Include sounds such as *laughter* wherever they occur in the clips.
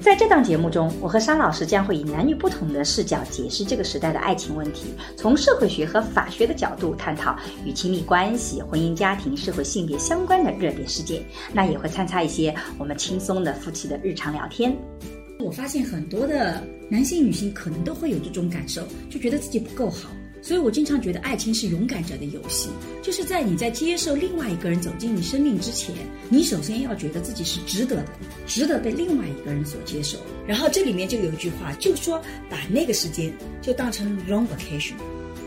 在这档节目中，我和沙老师将会以男女不同的视角解释这个时代的爱情问题，从社会学和法学的角度探讨与亲密关系、婚姻家庭、社会性别相关的热点事件。那也会参差一些我们轻松的夫妻的日常聊天。我发现很多的男性、女性可能都会有这种感受，就觉得自己不够好。所以我经常觉得，爱情是勇敢者的游戏，就是在你在接受另外一个人走进你生命之前，你首先要觉得自己是值得的，值得被另外一个人所接受。然后这里面就有一句话，就说把那个时间就当成 long vacation，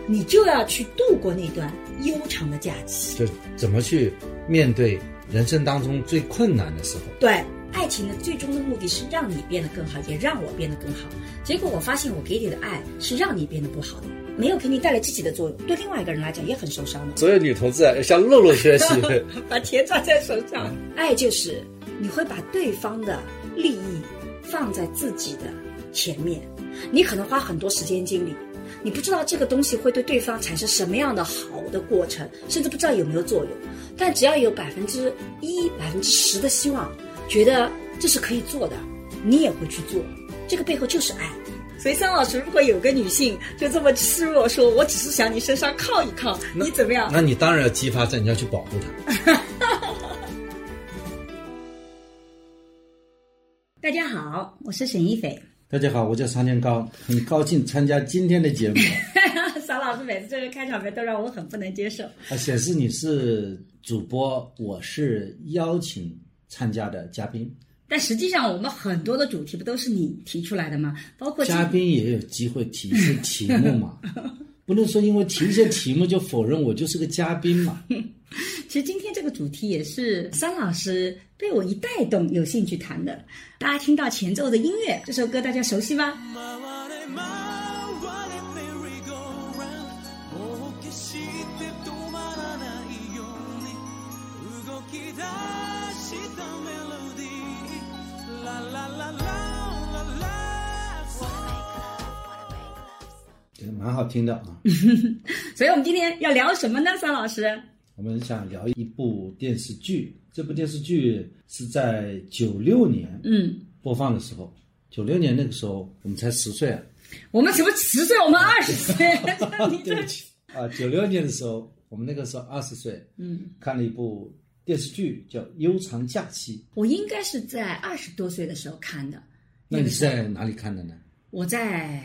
你就要去度过那段悠长的假期。就怎么去面对人生当中最困难的时候？对，爱情的最终的目的是让你变得更好，也让我变得更好。结果我发现，我给你的爱是让你变得不好的。没有给你带来积极的作用，对另外一个人来讲也很受伤的。所有女同志啊，要向露露学习，*laughs* 把钱抓在手上。爱就是你会把对方的利益放在自己的前面，你可能花很多时间精力，你不知道这个东西会对对方产生什么样的好的过程，甚至不知道有没有作用。但只要有百分之一、百分之十的希望，觉得这是可以做的，你也会去做。这个背后就是爱。所以，桑老师，如果有个女性就这么示弱，说我只是想你身上靠一靠，你怎么样？那你当然要激发在，你要去保护她。*laughs* 大家好，我是沈一斐。大家好，我叫常天高，很高兴参加今天的节目。*laughs* 桑老师每次这个开场白都让我很不能接受。啊，显示你是主播，我是邀请参加的嘉宾。但实际上，我们很多的主题不都是你提出来的吗？包括嘉宾也有机会提一些 *laughs* 题目嘛，不能说因为提一些题目就否认我就是个嘉宾嘛。*laughs* 其实今天这个主题也是桑老师被我一带动有兴趣谈的。大家听到前奏的音乐，这首歌大家熟悉吗？蛮好听的啊，*laughs* 所以我们今天要聊什么呢，桑老师？我们想聊一部电视剧，这部电视剧是在九六年嗯播放的时候，九六年那个时候我们才十岁啊，我们什么十岁？我们 *laughs* 二十岁。*laughs* 对不起啊，九六年的时候，我们那个时候二十岁，嗯，看了一部电视剧叫《悠长假期》。我应该是在二十多岁的时候看的。那你是在哪里看的呢？我在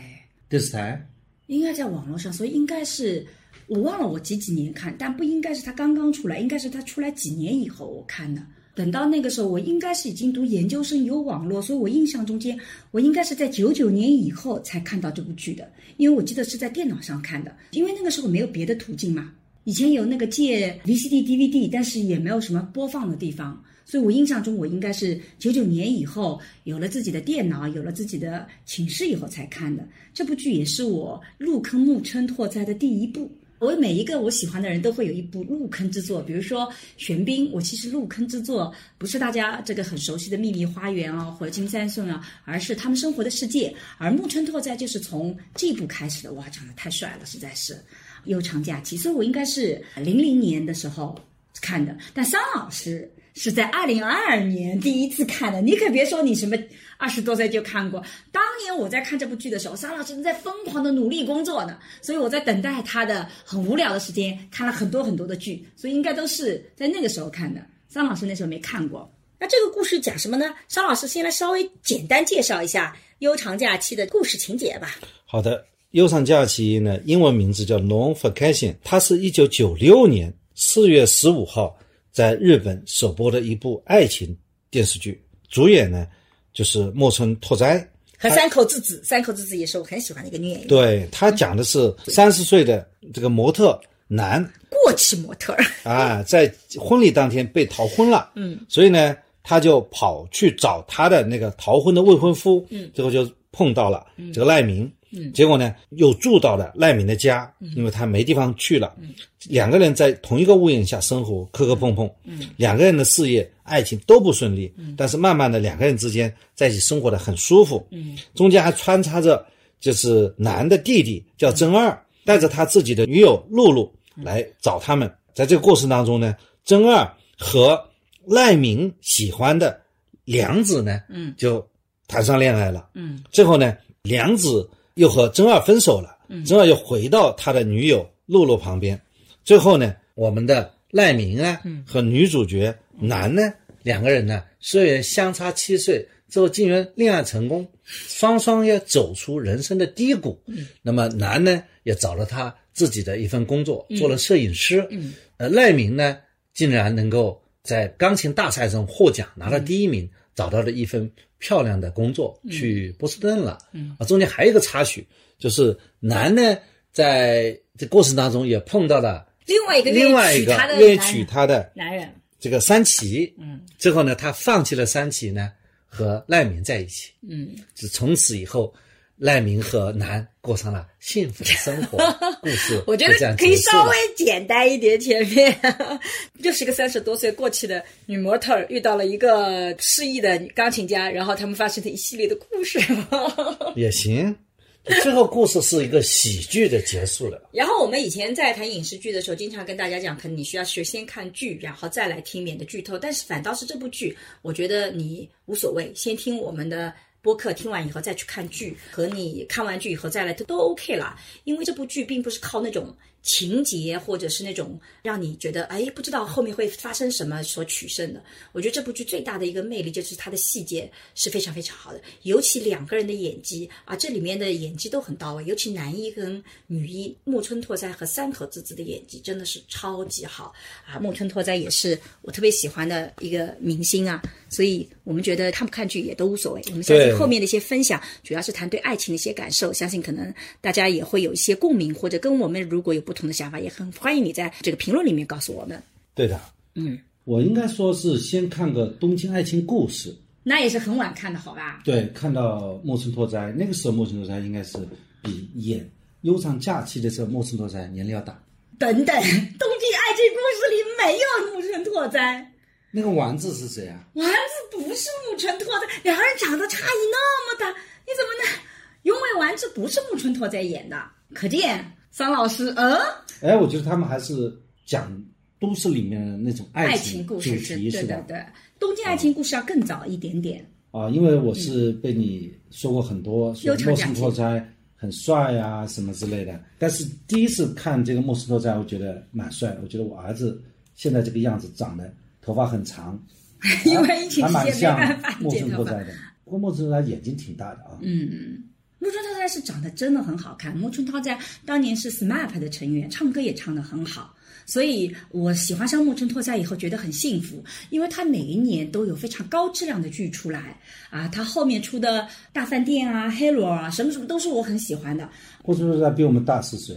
电视台。应该在网络上，所以应该是我忘了我几几年看，但不应该是他刚刚出来，应该是他出来几年以后我看的。等到那个时候，我应该是已经读研究生，有网络，所以我印象中间，我应该是在九九年以后才看到这部剧的，因为我记得是在电脑上看的，因为那个时候没有别的途径嘛。以前有那个借 VCD、DVD，但是也没有什么播放的地方。所以我印象中，我应该是九九年以后有了自己的电脑，有了自己的寝室以后才看的这部剧，也是我入坑木村拓哉的第一部。我每一个我喜欢的人都会有一部入坑之作，比如说玄彬，我其实入坑之作不是大家这个很熟悉的《秘密花园》啊，或者《金三顺》啊，而是他们生活的世界。而木村拓哉就是从这部开始的，哇，长得太帅了，实在是悠长假期。所以我应该是零零年的时候看的，但桑老师。是在二零二二年第一次看的，你可别说你什么二十多岁就看过。当年我在看这部剧的时候，沙老师正在疯狂的努力工作呢，所以我在等待他的很无聊的时间，看了很多很多的剧，所以应该都是在那个时候看的。桑老师那时候没看过。那这个故事讲什么呢？沙老师先来稍微简单介绍一下《悠长假期》的故事情节吧。好的，《悠长假期》呢，英文名字叫《Long Vacation》，它是一九九六年四月十五号。在日本首播的一部爱情电视剧，主演呢就是木村拓哉和三口智子。三口智子也是我很喜欢的一个女演员。对他讲的是三十岁的这个模特男，过气模特啊，在婚礼当天被逃婚了。嗯，所以呢，他就跑去找他的那个逃婚的未婚夫。嗯，最后就碰到了这个赖明，结果呢又住到了赖敏的家，因为他没地方去了，两个人在同一个屋檐下生活，磕磕碰碰，两个人的事业、爱情都不顺利，但是慢慢的两个人之间在一起生活的很舒服，中间还穿插着就是男的弟弟叫曾二，带着他自己的女友露露来找他们，在这个过程当中呢，曾二和赖明喜欢的梁子呢，嗯。就谈上恋爱了。嗯。最后呢，梁子又和真二分手了，真二又回到他的女友露露旁边。最后呢，我们的赖明啊和女主角男呢两个人呢，虽然相差七岁，最后竟然恋爱成功，双双要走出人生的低谷。那么男呢也找了他自己的一份工作，做了摄影师。嗯。呃，赖明呢竟然能够在钢琴大赛中获奖，拿了第一名，找到了一份漂亮的工作，去波士顿了。嗯啊，中间还有一个插曲，就是男呢在这过程当中也碰到了另外一个另外一个愿意娶她的男人，这个三崎。嗯最后呢，他放弃了三崎呢，和赖明在一起。嗯，是从此以后，赖明和男过上了幸福的生活。*laughs* 故事我觉得可以稍微简单一点。前面 *laughs* 就是一个三十多岁过气的女模特儿遇到了一个失忆的钢琴家，然后他们发生的一系列的故事。*laughs* 也行。最后故事是一个喜剧的结束了。然后我们以前在谈影视剧的时候，经常跟大家讲，可能你需要是先看剧，然后再来听，免得剧透。但是反倒是这部剧，我觉得你无所谓，先听我们的。播客听完以后再去看剧，和你看完剧以后再来都都 OK 啦。因为这部剧并不是靠那种情节或者是那种让你觉得哎不知道后面会发生什么所取胜的。我觉得这部剧最大的一个魅力就是它的细节是非常非常好的，尤其两个人的演技啊，这里面的演技都很到位，尤其男一跟女一木村拓哉和三口智子的演技真的是超级好啊！木村拓哉也是我特别喜欢的一个明星啊，所以我们觉得看不看剧也都无所谓。我们相信后面的一些分享，主要是谈对爱情的一些感受，相信可能大家也会有一些共鸣，或者跟我们如果有不同的想法，也很欢迎你在这个评论里面告诉我们。对的，嗯，我应该说是先看个《东京爱情故事》，那也是很晚看的，好吧？对，看到木村拓哉，那个时候木村拓哉应该是比演《悠长假期》的时候木村拓哉年龄要大。等等，《东京爱情故事》里没有木村拓哉。那个丸子是谁啊？丸子不是木村拓哉，两个人长得差异那么大，你怎么能？因为丸子不是木村拓哉演的，可见桑老师，嗯，哎，我觉得他们还是讲都市里面的那种爱情故事是题是吧？对对对，《东京爱情故事》要更早一点点。啊，因为我是被你说过很多，说莫森悠长假期拓哉很帅啊什么之类的。但是第一次看这个莫森拓哉，我觉得蛮帅。我觉得我儿子现在这个样子，长得头发很长，*laughs* 因为疫情还期间没蛮像办法莫剪头发森拓哉。的。不过莫森拓哉眼睛挺大的啊。嗯，木村拓哉是长得真的很好看。木村拓哉当年是 SMAP 的成员，唱歌也唱得很好。所以我喜欢上木村拓哉以后，觉得很幸福，因为他每一年都有非常高质量的剧出来啊。他后面出的大饭店啊、Halo 啊，什么什么都是我很喜欢的。木村拓哉比我们大四岁，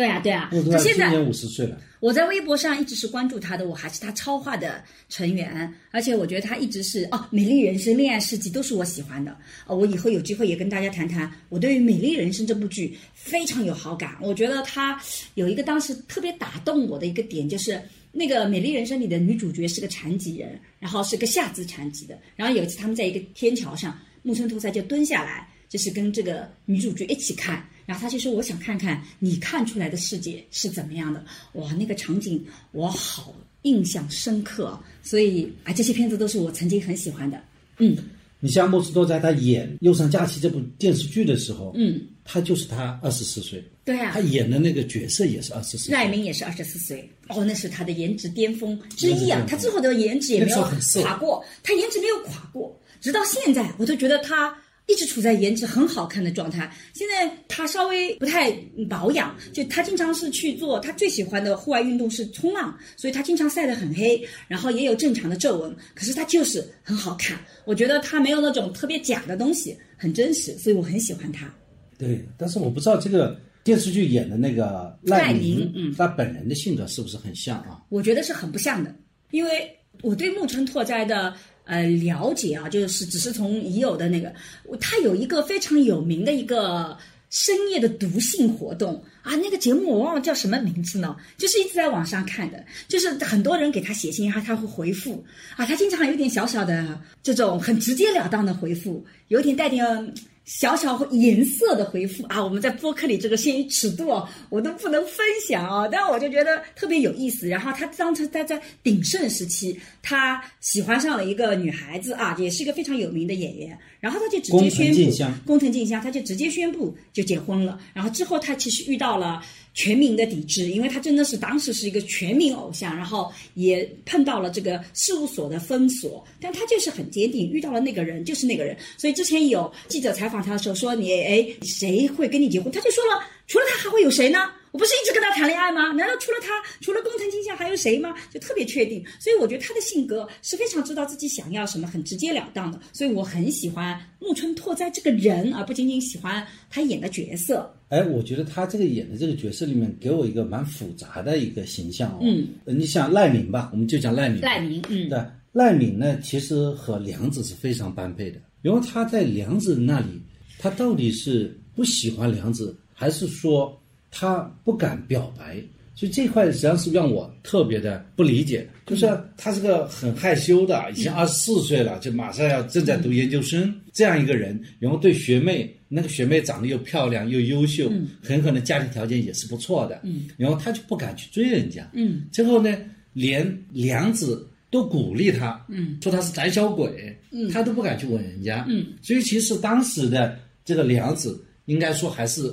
对啊，对啊，他现在五十岁了。我在微博上一直是关注他的，我还是他超话的成员，而且我觉得他一直是哦，《美丽人生》《恋爱世纪》都是我喜欢的。哦，我以后有机会也跟大家谈谈，我对于《美丽人生》这部剧非常有好感。我觉得他有一个当时特别打动我的一个点，就是那个《美丽人生》里的女主角是个残疾人，然后是个下肢残疾的。然后有一次他们在一个天桥上，木村拓哉就蹲下来，就是跟这个女主角一起看。然后他就说：“我想看看你看出来的世界是怎么样的。”哇，那个场景我好印象深刻啊！所以啊，这些片子都是我曾经很喜欢的。嗯你像莫斯多在他演《忧伤假期》这部电视剧的时候，嗯，他就是他二十四岁，对啊他，演的那个角色也是二十四岁。赖明也是二十四岁哦，那是他的颜值巅峰之一啊！他最后的颜值也没有垮过，他颜值没有垮过，直到现在我都觉得他。一直处在颜值很好看的状态。现在他稍微不太保养，就他经常是去做他最喜欢的户外运动是冲浪，所以他经常晒得很黑，然后也有正常的皱纹，可是他就是很好看。我觉得他没有那种特别假的东西，很真实，所以我很喜欢他。对，但是我不知道这个电视剧演的那个赖赖明明，嗯他本人的性格是不是很像啊？我觉得是很不像的，因为我对木村拓哉的呃了解啊，就是只是从已有的那个，他有一个非常有名的一个深夜的读信活动啊，那个节目我忘了叫什么名字呢，就是一直在网上看的，就是很多人给他写信，然后他会回复啊，他经常有点小小的这种很直截了当的回复，有点带点。小小颜色的回复啊，我们在播客里这个限于尺度哦，我都不能分享啊。但我就觉得特别有意思。然后他当时他在鼎盛时期，他喜欢上了一个女孩子啊，也是一个非常有名的演员。然后他就直接宣布宫藤静香，他就直接宣布就结婚了。然后之后他其实遇到了。全民的抵制，因为他真的是当时是一个全民偶像，然后也碰到了这个事务所的封锁，但他就是很坚定，遇到了那个人就是那个人。所以之前有记者采访他的时候说：“你哎，谁会跟你结婚？”他就说了：“除了他还会有谁呢？我不是一直跟他谈恋爱吗？难道除了他，除了工藤静香还有谁吗？”就特别确定。所以我觉得他的性格是非常知道自己想要什么，很直截了当的。所以我很喜欢木村拓哉这个人，而不仅仅喜欢他演的角色。哎，我觉得他这个演的这个角色里面，给我一个蛮复杂的一个形象哦。嗯，你想赖敏吧，我们就讲赖敏。赖敏，嗯，对，赖敏呢，其实和梁子是非常般配的，因为他在梁子那里，他到底是不喜欢梁子，还是说他不敢表白？所以这块实际上是让我特别的不理解，就是他是个很害羞的，已经二十四岁了，就马上要正在读研究生这样一个人，然后对学妹，那个学妹长得又漂亮又优秀，很可能家庭条件也是不错的，然后他就不敢去追人家，最后呢，连梁子都鼓励他，说他是胆小鬼，他都不敢去吻人家，所以其实当时的这个梁子应该说还是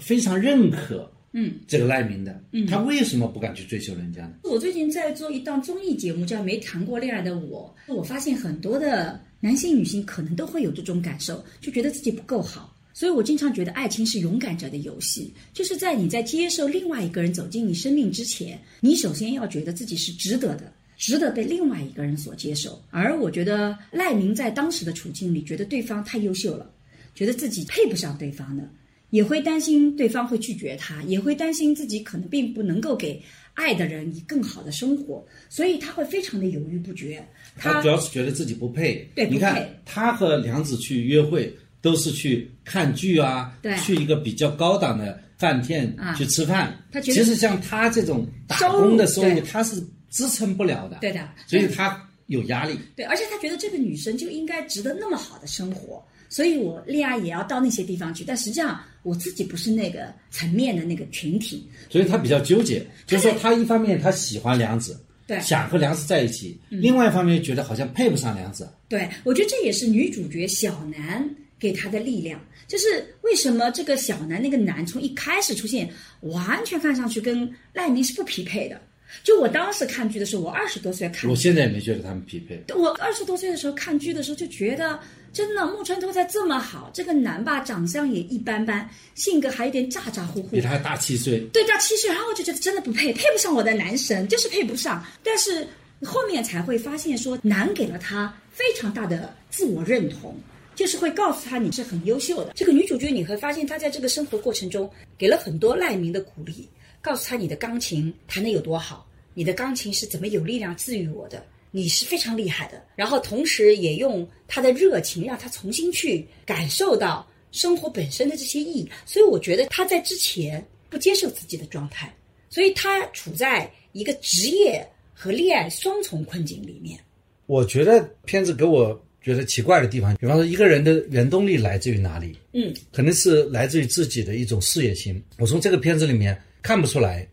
非常认可。嗯，这个赖明的，嗯，他为什么不敢去追求人家呢？我最近在做一档综艺节目，叫《没谈过恋爱的我》，我发现很多的男性、女性可能都会有这种感受，就觉得自己不够好。所以我经常觉得，爱情是勇敢者的游戏，就是在你在接受另外一个人走进你生命之前，你首先要觉得自己是值得的，值得被另外一个人所接受。而我觉得赖明在当时的处境里，觉得对方太优秀了，觉得自己配不上对方的。也会担心对方会拒绝他，也会担心自己可能并不能够给爱的人以更好的生活，所以他会非常的犹豫不决。他主要是觉得自己不配。对，你看他和梁子去约会都是去看剧啊，去一个比较高档的饭店去吃饭。他其实像他这种打工的收入，他是支撑不了的。对的，所以他有压力。对，而且他觉得这个女生就应该值得那么好的生活。所以我恋爱也要到那些地方去，但实际上我自己不是那个层面的那个群体，所以他比较纠结，就是说他一方面他喜欢梁子，对，想和梁子在一起，另外一方面觉得好像配不上梁子。对，我觉得这也是女主角小南给他的力量，就是为什么这个小南那个男从一开始出现，完全看上去跟赖明是不匹配的。就我当时看剧的时候，我二十多岁看，我现在也没觉得他们匹配。我二十多岁的时候看剧的时候就觉得。真的，木村拓哉这么好，这个男吧，长相也一般般，性格还有点咋咋呼呼，比他大七岁，对，大七岁，然后我就觉得真的不配，配不上我的男神，就是配不上。但是后面才会发现，说男给了他非常大的自我认同，就是会告诉他你是很优秀的。这个女主角你会发现，她在这个生活过程中给了很多赖明的鼓励，告诉他你的钢琴弹得有多好，你的钢琴是怎么有力量治愈我的。你是非常厉害的，然后同时也用他的热情让他重新去感受到生活本身的这些意义。所以我觉得他在之前不接受自己的状态，所以他处在一个职业和恋爱双重困境里面。我觉得片子给我觉得奇怪的地方，比方说一个人的原动力来自于哪里？嗯，可能是来自于自己的一种事业心。我从这个片子里面看不出来。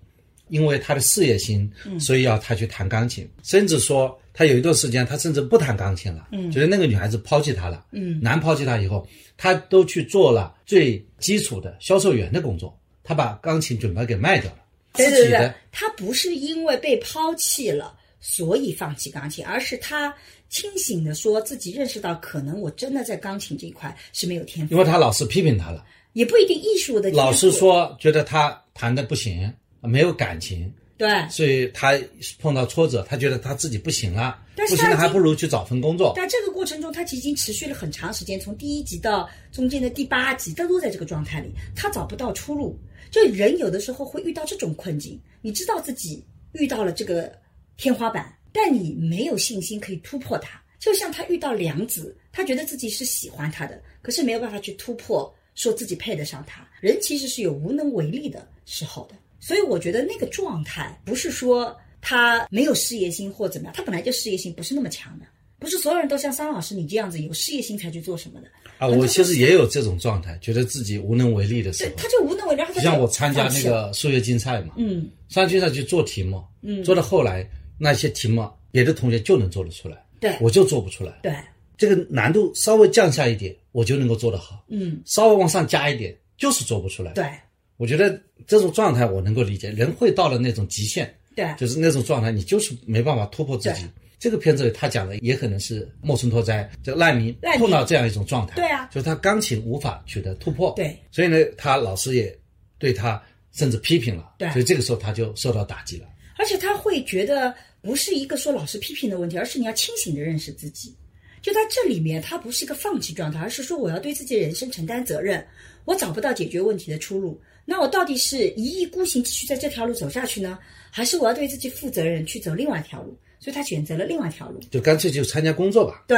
因为他的事业心，所以要他去弹钢琴，甚至说他有一段时间，他甚至不弹钢琴了，觉得那个女孩子抛弃他了，男抛弃他以后，他都去做了最基础的销售员的工作，他把钢琴准备给卖掉了。对对对，他不是因为被抛弃了，所以放弃钢琴，而是他清醒的说自己认识到，可能我真的在钢琴这一块是没有天赋。因为他老师批评他了，也不一定艺术的老师说觉得他弹的不行。没有感情，对，所以他碰到挫折，他觉得他自己不行了，不行了还不如去找份工作。但这个过程中，他其实已经持续了很长时间，从第一集到中间的第八集，他都在这个状态里，他找不到出路。就人有的时候会遇到这种困境，你知道自己遇到了这个天花板，但你没有信心可以突破它，就像他遇到梁子，他觉得自己是喜欢他的，可是没有办法去突破，说自己配得上他。人其实是有无能为力的时候的，所以我觉得那个状态不是说他没有事业心或怎么样，他本来就事业心不是那么强的，不是所有人都像桑老师你这样子有事业心才去做什么的。啊，我其实也有这种状态，觉得自己无能为力的时对，候。他就无能为力，然后他就像我参加那个数学竞赛嘛，嗯数学竞赛去做题目，嗯，做到后来那些题目别的同学就能做得出来，对我就做不出来。对这个难度稍微降下一点，我就能够做得好；嗯稍微往上加一点，就是做不出来。对我觉得这种状态我能够理解，人会到了那种极限，对就是那种状态，你就是没办法突破自己。这个片子里他讲的也可能是莫村拓哉这个难民碰到这样一种状态，对啊就是他钢琴无法取得突破，对，所以呢，他老师也对他甚至批评了，对所以这个时候他就受到打击了。而且他会觉得不是一个说老师批评的问题，而是你要清醒的认识自己。就在这里面，他不是一个放弃状态，而是说我要对自己的人生承担责任。我找不到解决问题的出路，那我到底是一意孤行继续在这条路走下去呢，还是我要对自己负责任去走另外一条路？所以他选择了另外一条路。就干脆就参加工作吧，对，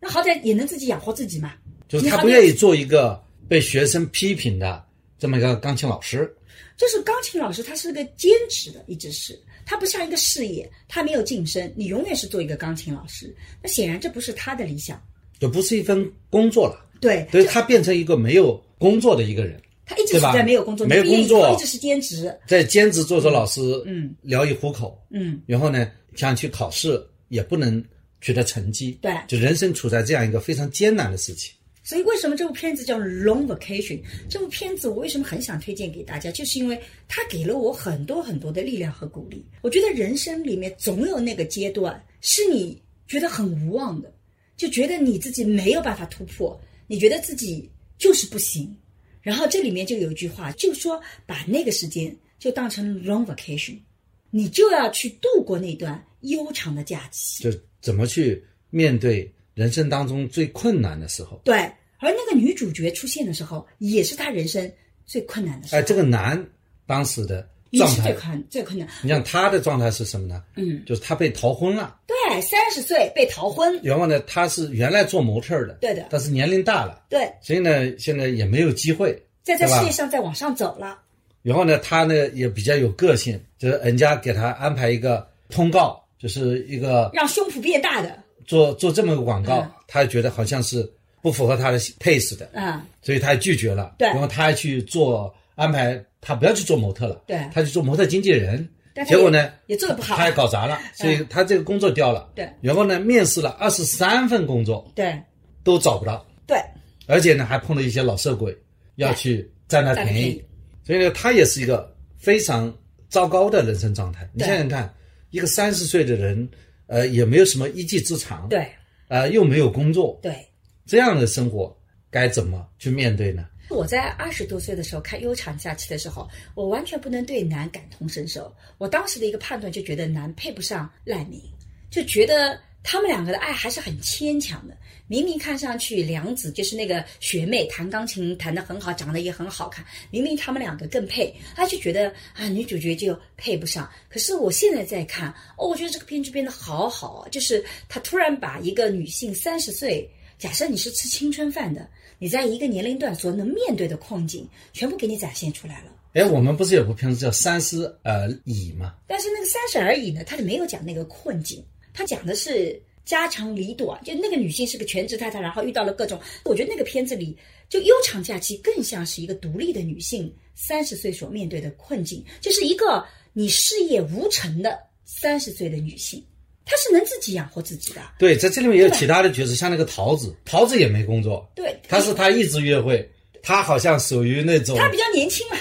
那好歹也能自己养活自己嘛。就是他不愿意做一个被学生批评的这么一个钢琴老师。就是钢琴老师，他是个兼职的，一直是他不像一个事业，他没有晋升，你永远是做一个钢琴老师。那显然这不是他的理想。就不是一份工作了，对，所以他变成一个没有工作的一个人，他一直是在没有工作，没有工作一直是兼职。在兼职做做老师，嗯，聊以糊口，嗯，然后呢，想去考试也不能取得成绩，对就人生处在这样一个非常艰难的事情。所以为什么这部片子叫《Long Vacation》？这部片子我为什么很想推荐给大家，就是因为它给了我很多很多的力量和鼓励。我觉得人生里面总有那个阶段是你觉得很无望的，就觉得你自己没有办法突破，你觉得自己就是不行。然后这里面就有一句话，就说把那个时间就当成 long vacation，你就要去度过那段悠长的假期。就怎么去面对人生当中最困难的时候。对，而那个女主角出现的时候，也是她人生最困难的时候。哎，这个男当时的也状态，是最困最困难。你像他的状态是什么呢？嗯，就是他被逃婚了，对，三十岁被逃婚，然后呢，他是原来做模特的，对的但是年龄大了，对，所以呢，现在也没有机会，在在事业上再往上走了。然后呢，他呢也比较有个性，就是人家给他安排一个通告，就是一个让胸脯变大的，做做这么个广告，嗯他觉得好像是不符合他的 pace 的，嗯，所以他拒绝了。对然后他还去做安排，他不要去做模特了，对他去做模特经纪人。但结果呢，也做得不好他也搞砸了，所以他这个工作掉了。对。然后呢，面试了二十三份工作对。都找不到，对，而且呢还碰到一些老色鬼要去占他便宜。所以呢，他也是一个非常糟糕的人生状态。你对。想想看，一个三十岁的人，呃，也没有什么一技之长，对。呃，又没有工作，对。这样的生活该怎么去面对呢？我在二十多岁的时候看《悠长假期》的时候，我完全不能对男感同身受。我当时的一个判断就觉得男配不上赖明，就觉得他们两个的爱还是很牵强的。明明看上去梁子就是那个学妹，弹钢琴弹得很好，长得也很好看，明明他们两个更配，他就觉得啊女主角就配不上。可是我现在在看，哦，我觉得这个编剧编得好好，就是他突然把一个女性三十岁。假设你是吃青春饭的，你在一个年龄段所能面对的困境，全部给你展现出来了。哎，我们不是有部片子叫《三十而已》吗？但是那个三十而已呢，它就没有讲那个困境，它讲的是家长里短。就那个女性是个全职太太，然后遇到了各种，我觉得那个片子里，就悠长假期更像是一个独立的女性三十岁所面对的困境，就是一个你事业无成的三十岁的女性，她是能自己养活自己的。对，在这里面也有其他的角色，像那个桃子，桃子也没工作，对，他是他一直约会，他好像属于那种他比较年轻嘛，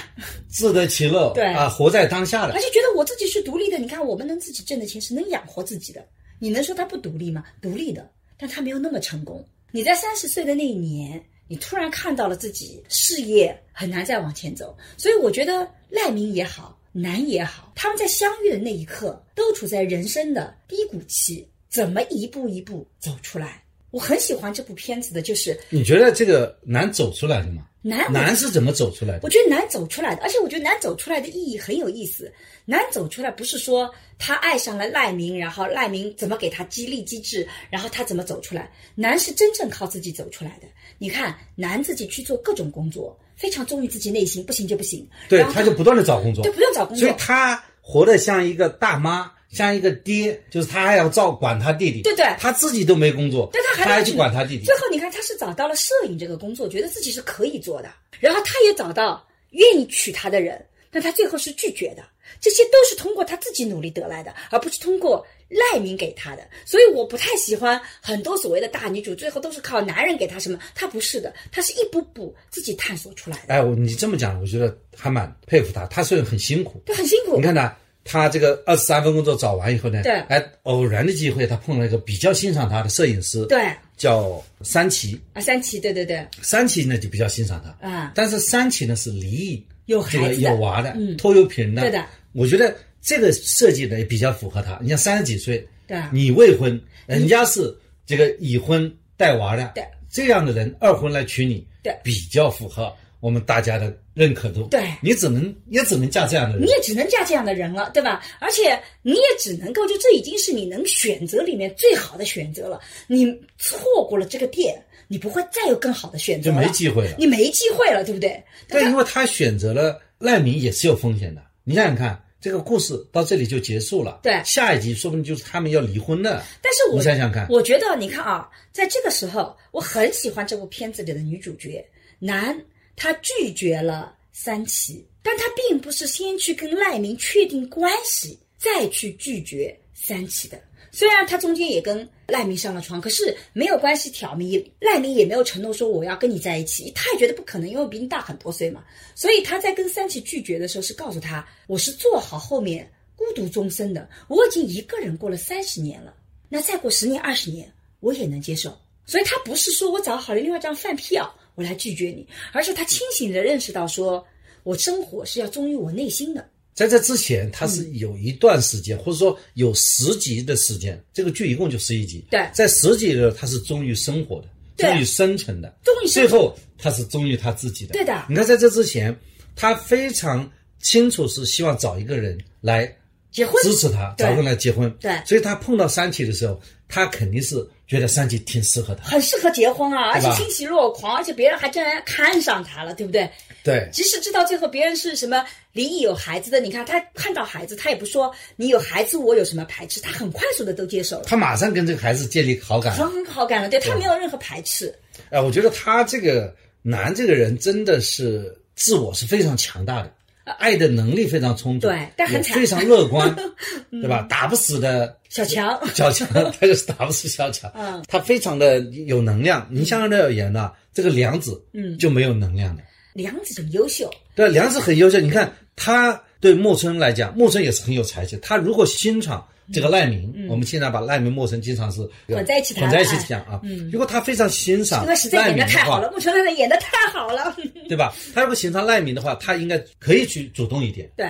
自得其乐，对啊，活在当下的他。就觉得我自己是独立的。你看，我们能自己挣的钱是能养活自己的。你能说他不独立吗？独立的，但他没有那么成功。你在三十岁的那一年，你突然看到了自己事业很难再往前走，所以我觉得赖明也好，南也好，他们在相遇的那一刻，都处在人生的低谷期，怎么一步一步走出来？我很喜欢这部片子的，就是你觉得这个难走出来的吗？难难是怎么走出来的？我觉得难走出来的，而且我觉得难走出来的意义很有意思。难走出来不是说他爱上了赖明，然后赖明怎么给他激励机制，然后他怎么走出来。难是真正靠自己走出来的。你看，难自己去做各种工作，非常忠于自己内心，不行就不行。对，他就不断的找工作对，不用找工作所以。他活得像一个大妈，像一个爹，就是他还要照管他弟弟。对对他自己都没工作，但他还还要去管他弟弟最。后你看，他是找到了摄影这个工作，觉得自己是可以做的，然后他也找到愿意娶她的人，但他最后是拒绝的。这些都是通过他自己努力得来的，而不是通过赖明给他的。所以我不太喜欢很多所谓的大女主，最后都是靠男人给她什么，她不是的，她是一步步自己探索出来的，哎，我你这么讲，我觉得还蛮佩服她，她虽然很辛苦，对，很辛苦你。看她，她这个二十三份工作找完以后呢，对。哎，偶然的机会，她碰了一个比较欣赏她的摄影师，对。叫三崎。啊，三七，对对对，三崎呢就比较欣赏她，啊但是三崎呢是离异，有这个孩子的。有娃的，嗯。拖油瓶的，对的。我觉得这个设计的也比较符合他。你像三十几岁，对啊你未婚，人家是这个已婚带娃的，对，这样的人二婚来娶你，对比较符合我们大家的认可度。对你只能也只能嫁这样的人。你也只能嫁这样的人了，对吧？而且你也只能够，就这已经是你能选择里面最好的选择了。你错过了这个店，你不会再有更好的选择就，没机会了你没机会了，对不对？对，因为他选择了赖明也是有风险的。你想想看，这个故事到这里就结束了。对下一集说不定就是他们要离婚了。但是我你想想看我觉得你看啊，在这个时候，我很喜欢这部片子里的女主角男，他拒绝了三七，但他并不是先去跟赖明确定关系，再去拒绝三七的。虽然他中间也跟赖明上了床，可是没有关系挑明，赖明也没有承诺说我要跟你在一起，他也觉得不可能，因为比你大很多岁嘛。所以他在跟三崎拒绝的时候是告诉他，我是做好后面孤独终生的，我已经一个人过了三十年了。那再过十年、二十年，我也能接受。所以他不是说我找好了另外一张饭票，我来拒绝你，而是他清醒的认识到说，我生活是要忠于我内心的。在这之前，他是嗯有一段时间，或者说有十集的时间，这个剧一共就十一集。对在十集的时候，他是忠于生活的，忠于生存的，忠于生存最后他是忠于他自己的。对的你看，在这之前，他非常清楚是希望找一个人来结婚支持他，找个人来结婚。对所以他碰到三体的时候，他肯定是觉得三体挺适合他。很适合结婚啊，而且欣喜若狂，而且别人还真然看上他了，对不对？对，即使知道最后别人是什么离异有孩子的，你看他看到孩子，他也不说你有孩子我有什么排斥，他很快速的都接受了，他马上跟这个孩子建立好感。很好感了，对他没有任何排斥。哎，我觉得他这个男这个人真的是自我是非常强大的，爱的能力非常充足，对但很惨非常乐观，*laughs* 对吧？打不死的小强 *laughs* 小强，他就是打不死小强，嗯，他非常的有能量。你相对而言呢，这个梁子，嗯就没有能量的。梁子很优秀，对，梁子很优秀。你看他对莫村来讲，莫村也是很有才气。他如果欣赏这个赖明，我们现在把赖明、莫村经常是嗯混在一起谈混在一起哎讲啊。如果他非常欣赏因为实在演赖明的话的太好了，，木村太太演的太好了，对吧？他如果欣赏赖明的话，他应该可以去主动一点，对，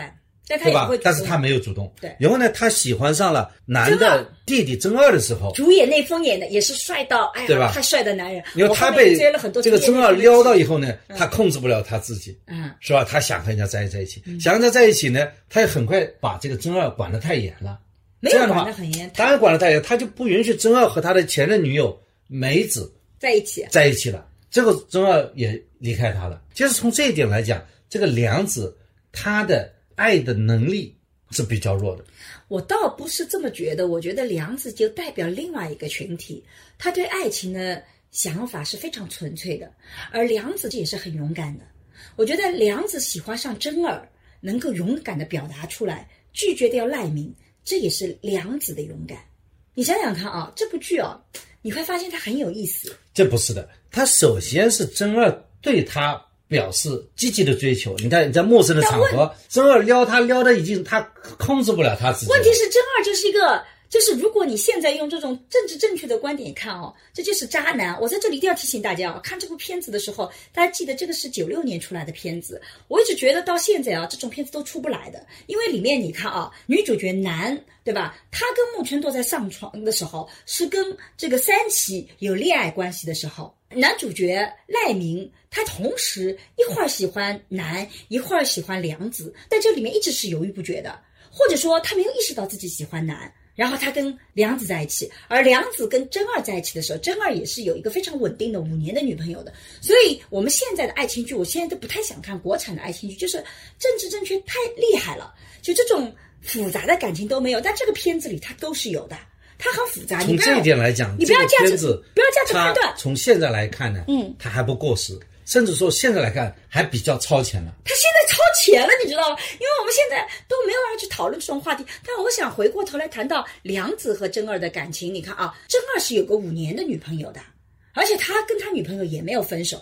对吧？但是他没有主动。对然后呢，他喜欢上了男的弟弟曾二的时候，主演内丰演的也是帅到，哎呀，对吧太帅的男人。因为他被这个主演真二撩到以后呢，他控制不了他自己。嗯，是吧？他想和人家在在一起，想和他在一起呢，他也很快把这个曾二管得太严了。没有管得很严，当然管得太严，他就不允许曾二和他的前任女友梅子在一起。在一起了。这个曾二也离开他了。其实从这一点来讲，这个梁子他的爱的能力是比较弱的。我倒不是这么觉得，我觉得梁子就代表另外一个群体，他对爱情的想法是非常纯粹的，而梁子也是很勇敢的。我觉得梁子喜欢上真儿，能够勇敢的表达出来，拒绝掉赖明，这也是梁子的勇敢。你想想看啊，这部剧啊，你会发现它很有意思。这不是的，他首先是真二对他表示积极的追求。你看你在陌生的场合，真二撩他撩的已经他控制不了他自己。问题是真二就是一个就是如果你现在用这种政治正确的观点看哦，这就是渣男。我在这里一定要提醒大家哦，看这部片子的时候，大家记得这个是九六年出来的片子。我一直觉得到现在啊，这种片子都出不来的，因为里面你看啊，女主角男对吧？他跟木村拓在上床的时候，是跟这个三崎有恋爱关系的时候。男主角赖明，他同时一会儿喜欢男，一会儿喜欢良子，在这里面一直是犹豫不决的，或者说他没有意识到自己喜欢男。然后他跟梁子在一起，而梁子跟真二在一起的时候，真二也是有一个非常稳定的五年的女朋友的。所以，我们现在的爱情剧，我现在都不太想看国产的爱情剧，就是政治正确太厉害了，就这种复杂的感情都没有。但这个片子里它都是有的，它很复杂。从这一点来讲，你不要价值，不要价值判断。从现在来看呢，嗯，它还不过时。甚至说现在来看还比较超前了，他现在超前了，你知道吗？因为我们现在都没有人去讨论这种话题。但我想回过头来谈到梁子和真儿的感情，你看啊，真儿是有个五年的女朋友的，而且他跟他女朋友也没有分手，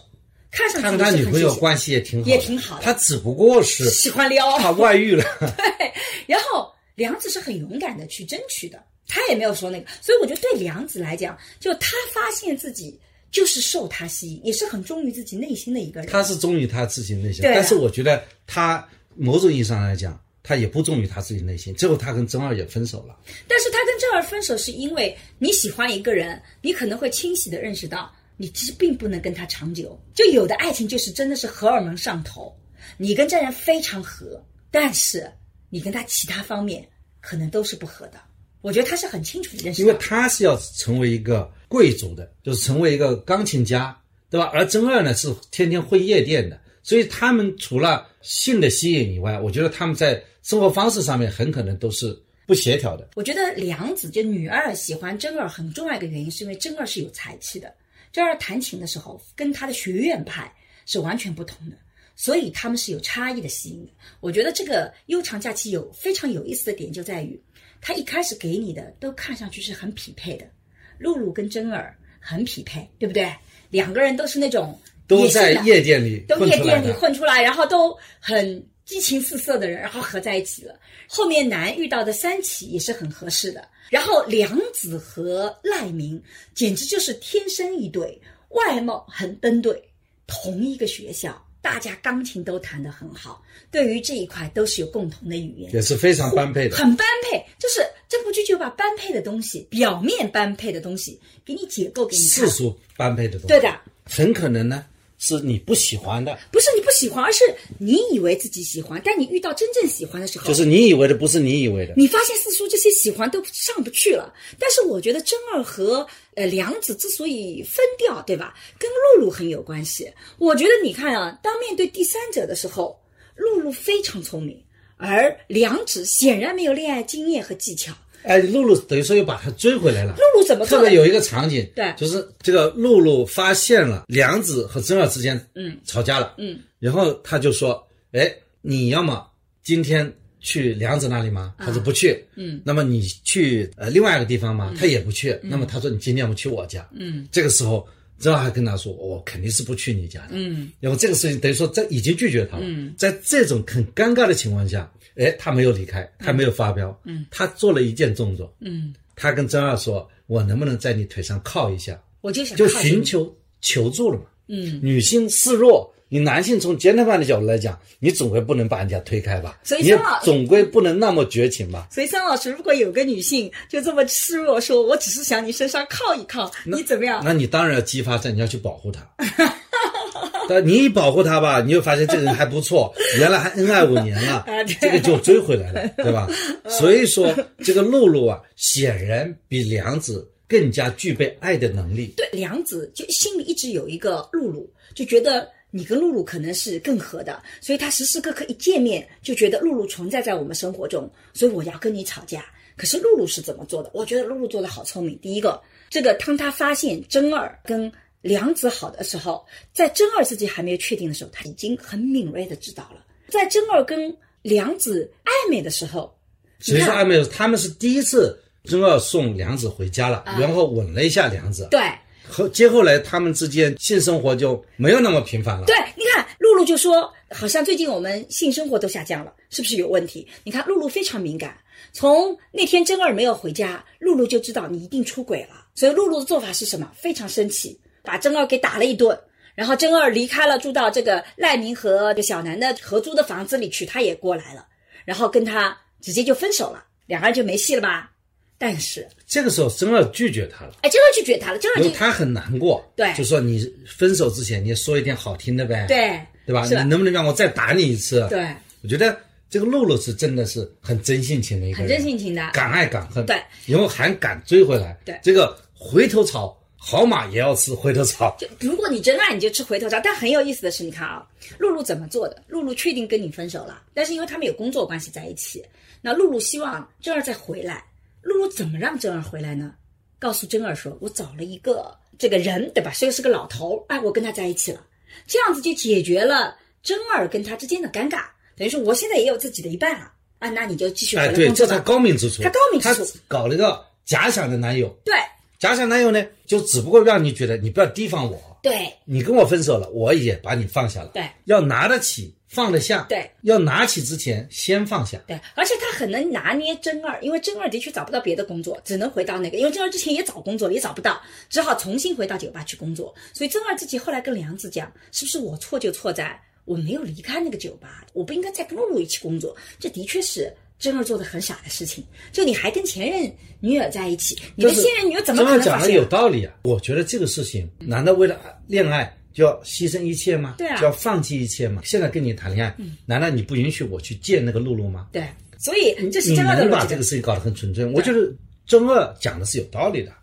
看上去跟他女朋友关系也挺好，也挺好。他只不过是喜欢撩，他外遇了。*laughs* 对，然后梁子是很勇敢的去争取的，他也没有说那个，所以我觉得对梁子来讲，就他发现自己。就是受他吸引，也是很忠于自己内心的一个人。他是忠于他自己内心，但是我觉得他某种意义上来讲，他也不忠于他自己内心。最后他跟真二也分手了。但是他跟真二分手是因为你喜欢一个人，你可能会清晰的认识到，你其实并不能跟他长久。就有的爱情就是真的是荷尔蒙上头，你跟这人非常合，但是你跟他其他方面可能都是不合的。我觉得他是很清楚的认识，因为他是要成为一个贵族的，就是成为一个钢琴家，对吧？而真二呢是天天混夜店的，所以他们除了性的吸引以外，我觉得他们在生活方式上面很可能都是不协调的。我觉得梁子就女二喜欢真二很重要一个原因，是因为真二是有才气的，真二弹琴的时候跟他的学院派是完全不同的，所以他们是有差异的吸引的。我觉得这个悠长假期有非常有意思的点就在于。他一开始给你的都看上去是很匹配的，露露跟真儿很匹配，对不对？两个人都是那种都在夜店里，都夜店里混出来，然后都很激情四射的人，然后合在一起了。后面男遇到的三起也是很合适的，然后梁子和赖明简直就是天生一对，外貌很登对，同一个学校。大家钢琴都弹得很好，对于这一块都是有共同的语言，也是非常般配的，很般配。就是这部剧就把般配的东西，表面般配的东西给你解构给你世俗般配的东西，对的，很可能呢。是你不喜欢的，不是你不喜欢，而是你以为自己喜欢，但你遇到真正喜欢的时候，就是你以为的不是你以为的。你发现四叔这些喜欢都上不去了。但是我觉得真二和呃梁子之所以分掉，对吧？跟露露很有关系。我觉得你看啊，当面对第三者的时候，露露非常聪明，而梁子显然没有恋爱经验和技巧。哎，露露等于说又把他追回来了。露露怎么？特别有一个场景，对，就是这个露露发现了梁子和真二之间嗯吵架了，嗯，然后他就说，哎，你要么今天去梁子那里吗？他说不去，嗯，那么你去呃另外一个地方吗？他也不去，那么他说你今天要么去我家，嗯，这个时候真二还跟他说，我肯定是不去你家的，嗯，然后这个事情等于说这已经拒绝他了，嗯，在这种很尴尬的情况下。哎，他没有离开，他没有发飙，嗯，他做了一件动作，嗯，他跟真二说：“我能不能在你腿上靠一下？”我就想就寻求求助了嘛，嗯，女性示弱，你男性从健谈派的角度来讲，你总归不能把人家推开吧？所以，你总归不能那么绝情吧？所以，张老师，如果有个女性就这么示弱，说我只是想你身上靠一靠，你怎么样？那你当然要激发在你要去保护她。*laughs* 但你一保护她吧，你就发现这个人还不错，原来还恩爱五年了，*laughs* 这个就追回来了，对吧？*laughs* 所以说，这个露露啊，显然比梁子更加具备爱的能力。对，梁子就心里一直有一个露露，就觉得你跟露露可能是更合的，所以他时时刻刻一见面就觉得露露存在在我们生活中，所以我要跟你吵架。可是露露是怎么做的？我觉得露露做的好聪明。第一个，这个当他发现真二跟梁子好的时候，在真二自己还没有确定的时候，他已经很敏锐的知道了。在真二跟梁子暧昧的时候，谁是暧昧？他们是第一次真二送梁子回家了，然后吻了一下梁子。对，后接后来他们之间性生活就没有那么频繁了。对，你看露露就说，好像最近我们性生活都下降了，是不是有问题？你看露露非常敏感，从那天真儿没有回家，露露就知道你一定出轨了，所以露露的做法是什么？非常生气，把真儿给打了一顿。然后真儿离开了，住到这个赖明和小南的合租的房子里去，他也过来了，然后跟他直接就分手了，两个人就没戏了吧？但是，这个时候真儿拒绝他了，哎，真儿拒绝他了，真儿就因为他很难过，对就说你分手之前你说一点好听的呗，对对吧？你能不能让我再打你一次？，对，我觉得这个露露是真的是很真性情的一个很，真性情的，敢爱敢恨，对，然后还敢追回来，对这个回头草，好马也要吃回头草，就如果你真爱，你就吃回头草。但很有意思的是，你看啊，露露怎么做的？露露确定跟你分手了，但是因为他们有工作关系在一起，那露露希望真儿再回来。露露怎么让真儿回来呢？告诉真儿说，我找了一个这个人，对吧？所以是个老头，哎，我跟他在一起了，这样子就解决了真儿跟他之间的尴尬。等于说，我现在也有自己的一半了。啊，那你就继续回哎，对，来工作吧。这才高明之处，他高明之处。他搞了一个假想的男友，对。假想男友呢，就只不过让你觉得你不要提防我，对。你跟我分手了，我也把你放下了，对。要拿得起放得下，对，要拿起之前先放下，对，而且他很能拿捏真二，因为真二的确找不到别的工作，只能回到那个，因为真二之前也找工作了，也找不到，只好重新回到酒吧去工作。所以真二自己后来跟梁子讲，是不是我错就错在我没有离开那个酒吧，我不应该再跟露露一起工作，这的确是。真儿做的很傻的事情，就你还跟前任女友在一起，你的现任女友怎么这可能讲的有？道理啊？我觉得这个事情，难道为了恋爱就要牺牲一切吗？对啊嗯就要放弃一切吗？现在跟你谈恋爱，难道你不允许我去见那个露露吗？对，所以这是你真儿的能把。这个事情搞得很纯粹，我觉得真二讲的是有道理的。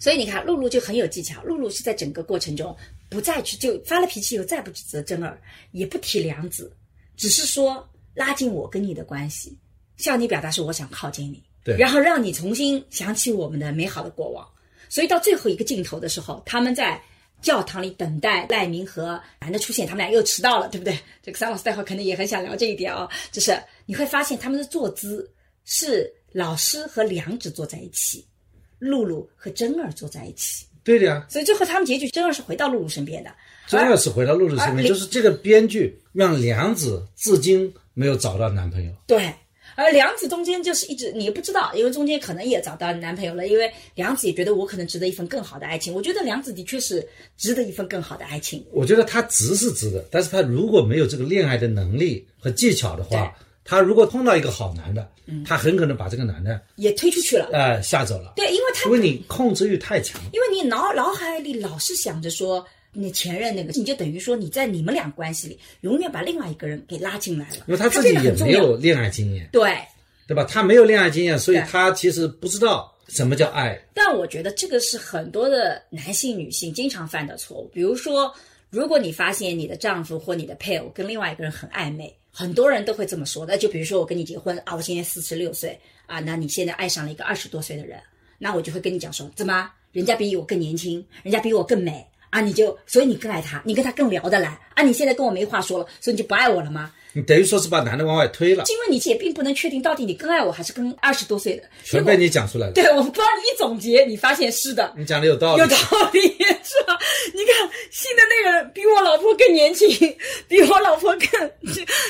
所以你看，露露就很有技巧。露露是在整个过程中不再去就发了脾气以后，再不指责真儿，也不提梁子，只是说拉近我跟你的关系，向你表达说我想靠近你，对然后让你重新想起我们的美好的过往。所以到最后一个镜头的时候，他们在教堂里等待赖明和男的出现，他们俩又迟到了，对不对？*laughs* 这个桑老师待会儿可能也很想聊这一点哦，就是你会发现他们的坐姿是老师和良子坐在一起，露露和真儿坐在一起，对的呀，所以最后他们结局真儿是回到露露身边的。真二是回到露露身边，就是这个编剧让梁子至今没有找到男朋友。对，而梁子中间就是一直你不知道，因为中间可能也找到男朋友了，因为梁子也觉得我可能值得一份更好的爱情。我觉得梁子的确是值得一份更好的爱情。我觉得他值是值的，但是他如果没有这个恋爱的能力和技巧的话，他如果碰到一个好男的，他很可能把这个男的也推出去了，呃吓走了，对，因为他因为你控制欲太强。因为你脑脑海里老是想着说你前任那个，你就等于说你在你们俩关系里永远把另外一个人给拉进来了，因为他自己也没有恋爱经验，对。对吧？他没有恋爱经验，所以他其实不知道什么叫爱。但我觉得这个是很多的男性、女性经常犯的错误。比如说，如果你发现你的丈夫或你的配偶跟另外一个人很暧昧，很多人都会这么说的。就比如说，我跟你结婚啊，我今年四十六岁啊，那你现在爱上了一个二十多岁的人，那我就会跟你讲说，怎么人家比我更年轻，人家比我更美啊，你就所以你更爱他，你跟他更聊得来啊，你现在跟我没话说了，所以你就不爱我了吗？你等于说是把男的往外推了，因为你也并不能确定到底你更爱我还是跟二十多岁的，全被你讲出来了。对我帮你一总结，你发现是的，你讲的有道理有，道理是吧？你看新的那个人比我老婆更年轻，比我老婆更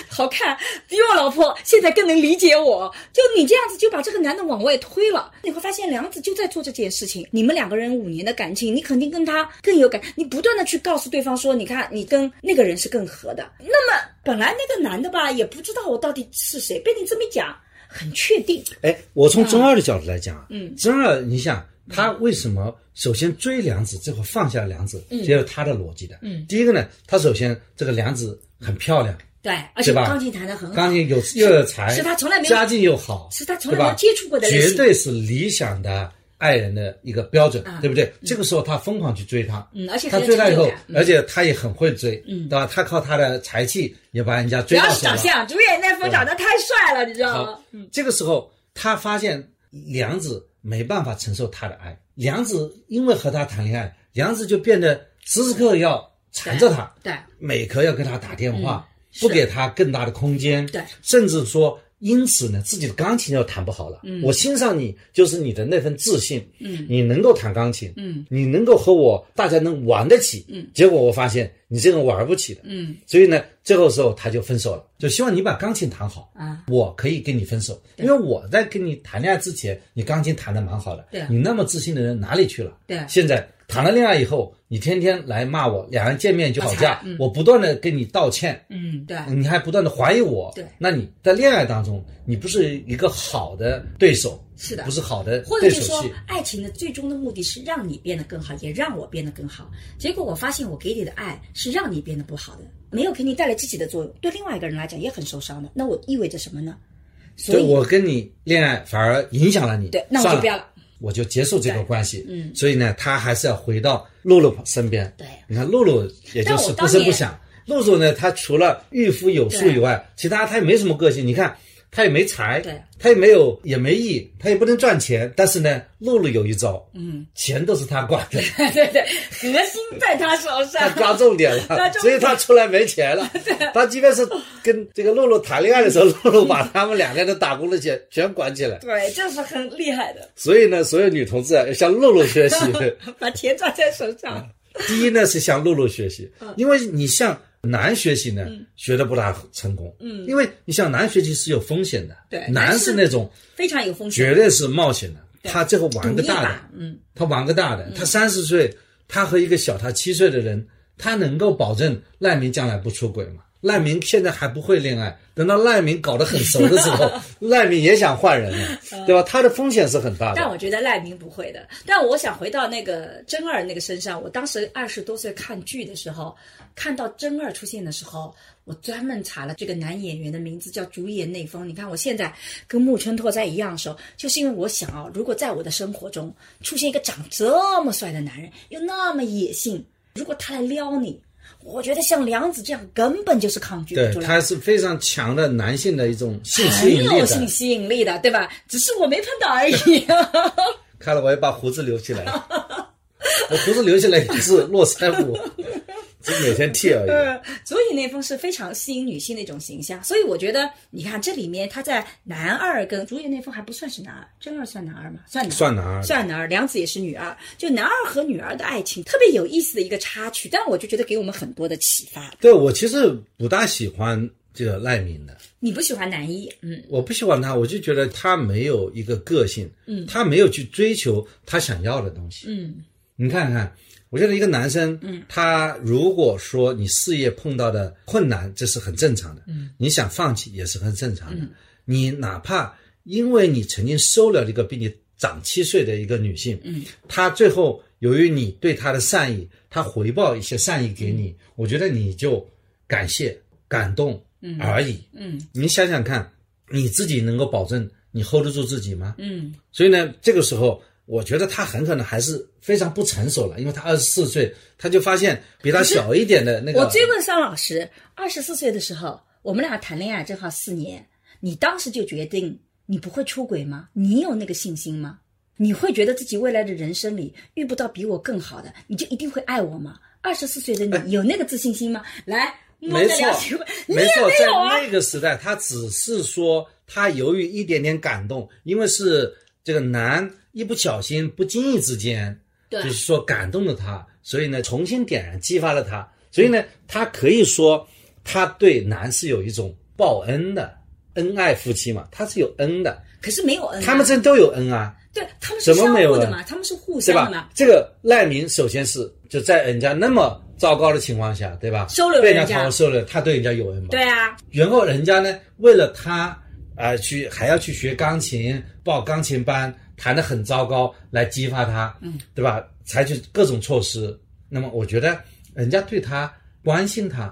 好看，比我老婆现在更能理解我。就你这样子就把这个男的往外推了，你会发现梁子就在做这件事情。你们两个人五年的感情，你肯定跟他更有感，你不断的去告诉对方说，你看你跟那个人是更合的。那么本来那个男的吧，也不知道我到底是谁，被你这么一讲，很确定。哎，我从真二的角度来讲啊，嗯。真二，你想他为什么首先追梁子，最后放下梁子，这是他的逻辑的。嗯，第一个呢，他首先这个梁子很漂亮，对，而且钢琴弹得很好，钢琴有又有才，是他从来没有家境又好，是他从来没有接触过的绝对是理想的爱人的一个标准，啊。对不对？这个时候他疯狂去追她，嗯而且他追她以后而且他也很会追，嗯。对吧？他靠他的才气也把人家主要是追到手了。长相，主演那副长得太帅了，你知道吗？好？，这个时候他发现梁子没办法承受他的爱，梁子因为和他谈恋爱，梁子就变得时时刻刻要缠着他，对，每刻要跟他打电话，不给他更大的空间，对，甚至说因此呢，自己的钢琴要弹不好了。嗯，我欣赏你就是你的那份自信。嗯，你能够弹钢琴。嗯，你能够和我大家能玩得起。嗯，结果我发现你这个玩不起的。嗯，所以呢，最后时候他就分手了，就希望你把钢琴弹好啊，我可以跟你分手，因为我在跟你谈恋爱之前，你钢琴弹得蛮好的。对，你那么自信的人哪里去了？对，现在。谈了恋爱以后，你天天来骂我，两人见面就吵架，我不断的跟你道歉，嗯，对，你还不断的怀疑我，对，那你在恋爱当中，你不是一个好的对手，是的，不是好的或者是说，爱情的最终的目的是让你变得更好，也让我变得更好。结果我发现我给你的爱是让你变得不好的，没有给你带来积极的作用，对另外一个人来讲也很受伤的。那我意味着什么呢？所以我跟你恋爱反而影响了你，对，那我就不要了。我就结束这个关系，嗯，所以呢，他还是要回到露露身边。对，你看露露，也就是不声不响。露露呢，她除了御夫有术以外，其他她也没什么个性。你看。他也没财，对，他也没有，也没艺，他也不能赚钱。但是呢，露露有一招，嗯，钱都是他管的，对 *laughs* 对，核心在他手上，他抓重点了，*laughs* 所以他出来没钱了。*laughs* 他即便是跟这个露露谈恋爱的时候，露露把他们两个人打工的钱全管起来，对，这是很厉害的。所以呢，所有女同志啊，要向露露学习，把钱抓在手上。第一呢，是向露露学习，因为你像。难学习呢，学的不大成功。嗯，因为你像难学习是有风险的。对，难是那种非常有风险，绝对是冒险的。他最后玩个大的，嗯，他玩个大的。他三十岁，他和一个小他七岁的人，他能够保证赖明将来不出轨吗？赖明现在还不会恋爱，等到赖明搞得很熟的时候，*laughs* 赖明也想换人了，对吧？他的风险是很大的。但我觉得赖明不会的。但我想回到那个真二那个身上，我当时二十多岁看剧的时候，看到真二出现的时候，我专门查了这个男演员的名字，叫主演内丰。你看我现在跟木村拓哉一样的时候，就是因为我想啊，如果在我的生活中出现一个长这么帅的男人，又那么野性，如果他来撩你。我觉得像梁子这样根本就是抗拒对，他是非常强的男性的一种性吸引力很有性吸引力的，对吧？只是我没碰到而已。*laughs* 看了，我要把胡子留起来。*laughs* 我胡子留下来也是络腮胡。只每天剃而已。所以那封是非常吸引女性的一种形象。所以我觉得，你看这里面他在男二跟主演那封还不算是男二，真二算男二吗？算男，算男二，算男二。梁子也是女二，就男二和女二的爱情特别有意思的一个插曲。但我就觉得给我们很多的启发。对我其实不大喜欢这个赖明的。你不喜欢男一？嗯，我不喜欢他，我就觉得他没有一个个性。嗯，他没有去追求他想要的东西。嗯，你看看。我觉得一个男生，嗯，他如果说你事业碰到的困难，这是很正常的，嗯，你想放弃也是很正常的。你哪怕因为你曾经收了一个比你长七岁的一个女性，嗯，她最后由于你对她的善意，她回报一些善意给你，我觉得你就感谢、感动而已，嗯，你想想看，你自己能够保证你 hold 得住自己吗？嗯，所以呢，这个时候。我觉得他很可能还是非常不成熟了，因为他二十四岁，他就发现比他小一点的那个。我追问桑老师，二十四岁的时候，我们俩谈恋爱正好四年，你当时就决定你不会出轨吗？你有那个信心吗？你会觉得自己未来的人生里遇不到比我更好的，你就一定会爱我吗？二十四岁的你有那个自信心吗？来，没错，没错，在那个时代，他只是说他由于一点点感动，因为是这个男。一不小心，不经意之间，就是说感动了他，所以呢，重新点燃、激发了他。所以呢，他可以说，他对男士有一种报恩的，恩爱夫妻嘛，他是有恩的。可是没有恩，他们这都有恩啊。对他们是相互的嘛，他们是互相的嘛。这个赖明首先是就在人家那么糟糕的情况下，对吧？收了被人家收了，他对人家有恩嘛？对啊。然后人家呢，为了他啊，去还要去学钢琴，报钢琴班。谈的很糟糕，来激发他，嗯，对吧？采取各种措施。那么，我觉得人家对他关心他，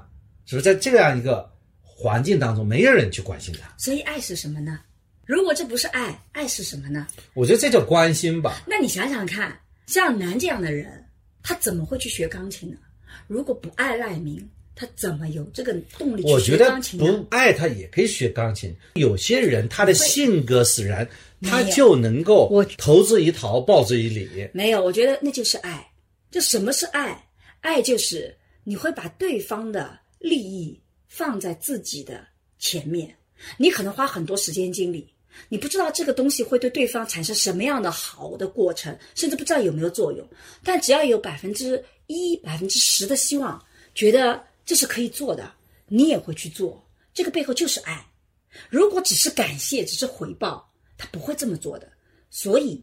是不是在这样一个环境当中，没有人去关心他？所以，爱是什么呢？如果这不是爱，爱是什么呢？我觉得这叫关心吧。那你想想看，像南这样的人，他怎么会去学钢琴呢？如果不爱赖明，他怎么有这个动力去学钢琴呢？我觉得不爱他也可以学钢琴。有些人他的性格使然。他就能够我投之以桃，报之以李。没有，我觉得那就是爱。就什么是爱？爱就是你会把对方的利益放在自己的前面，你可能花很多时间精力，你不知道这个东西会对对方产生什么样的好的过程，甚至不知道有没有作用。但只要有百分之一、百分之十的希望，觉得这是可以做的，你也会去做。这个背后就是爱。如果只是感谢，只是回报，他不会这么做的。所以，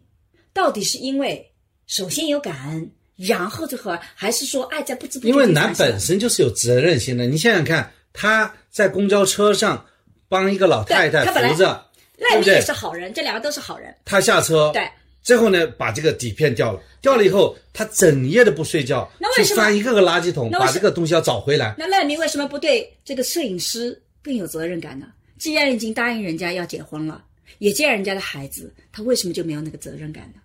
到底是因为首先有感恩，然后最后还是说爱在不知不觉因为男本身就是有责任心的，你想想看，他在公交车上帮一个老太太扶着，赖明也是好人，这两个都是好人。他下车，对，最后呢，把这个底片掉了，掉了以后，他整夜的不睡觉，去那为什么翻一个个垃圾桶，把这个东西要找回来。那赖明为什么不对这个摄影师更有责任感呢？既然已经答应人家要结婚了，也见人家的孩子，他为什么就没有那个责任感呢？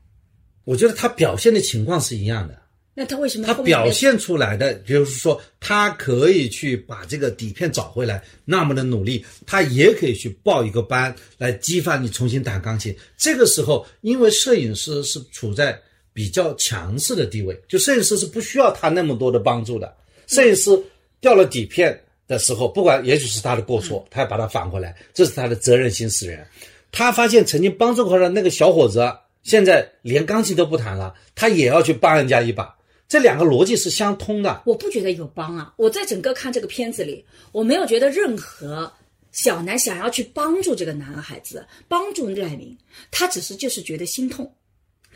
我觉得他表现的情况是一样的，那他为什么他表现出来的就是说，他可以去把这个底片找回来，那么的努力，他也可以去报一个班来激发你重新弹钢琴。这个时候，因为摄影师是处在比较强势的地位，就摄影师是不需要他那么多的帮助的。摄影师掉了底片的时候，不管也许是他的过错，他要把它返回来，这是他的责任心使然。他发现曾经帮助过他的那个小伙子，现在连钢琴都不弹了，他也要去帮人家一把。这两个逻辑是相通的。我不觉得有帮啊！我在整个看这个片子里，我没有觉得任何小南想要去帮助这个男孩子，帮助赖明，他只是就是觉得心痛，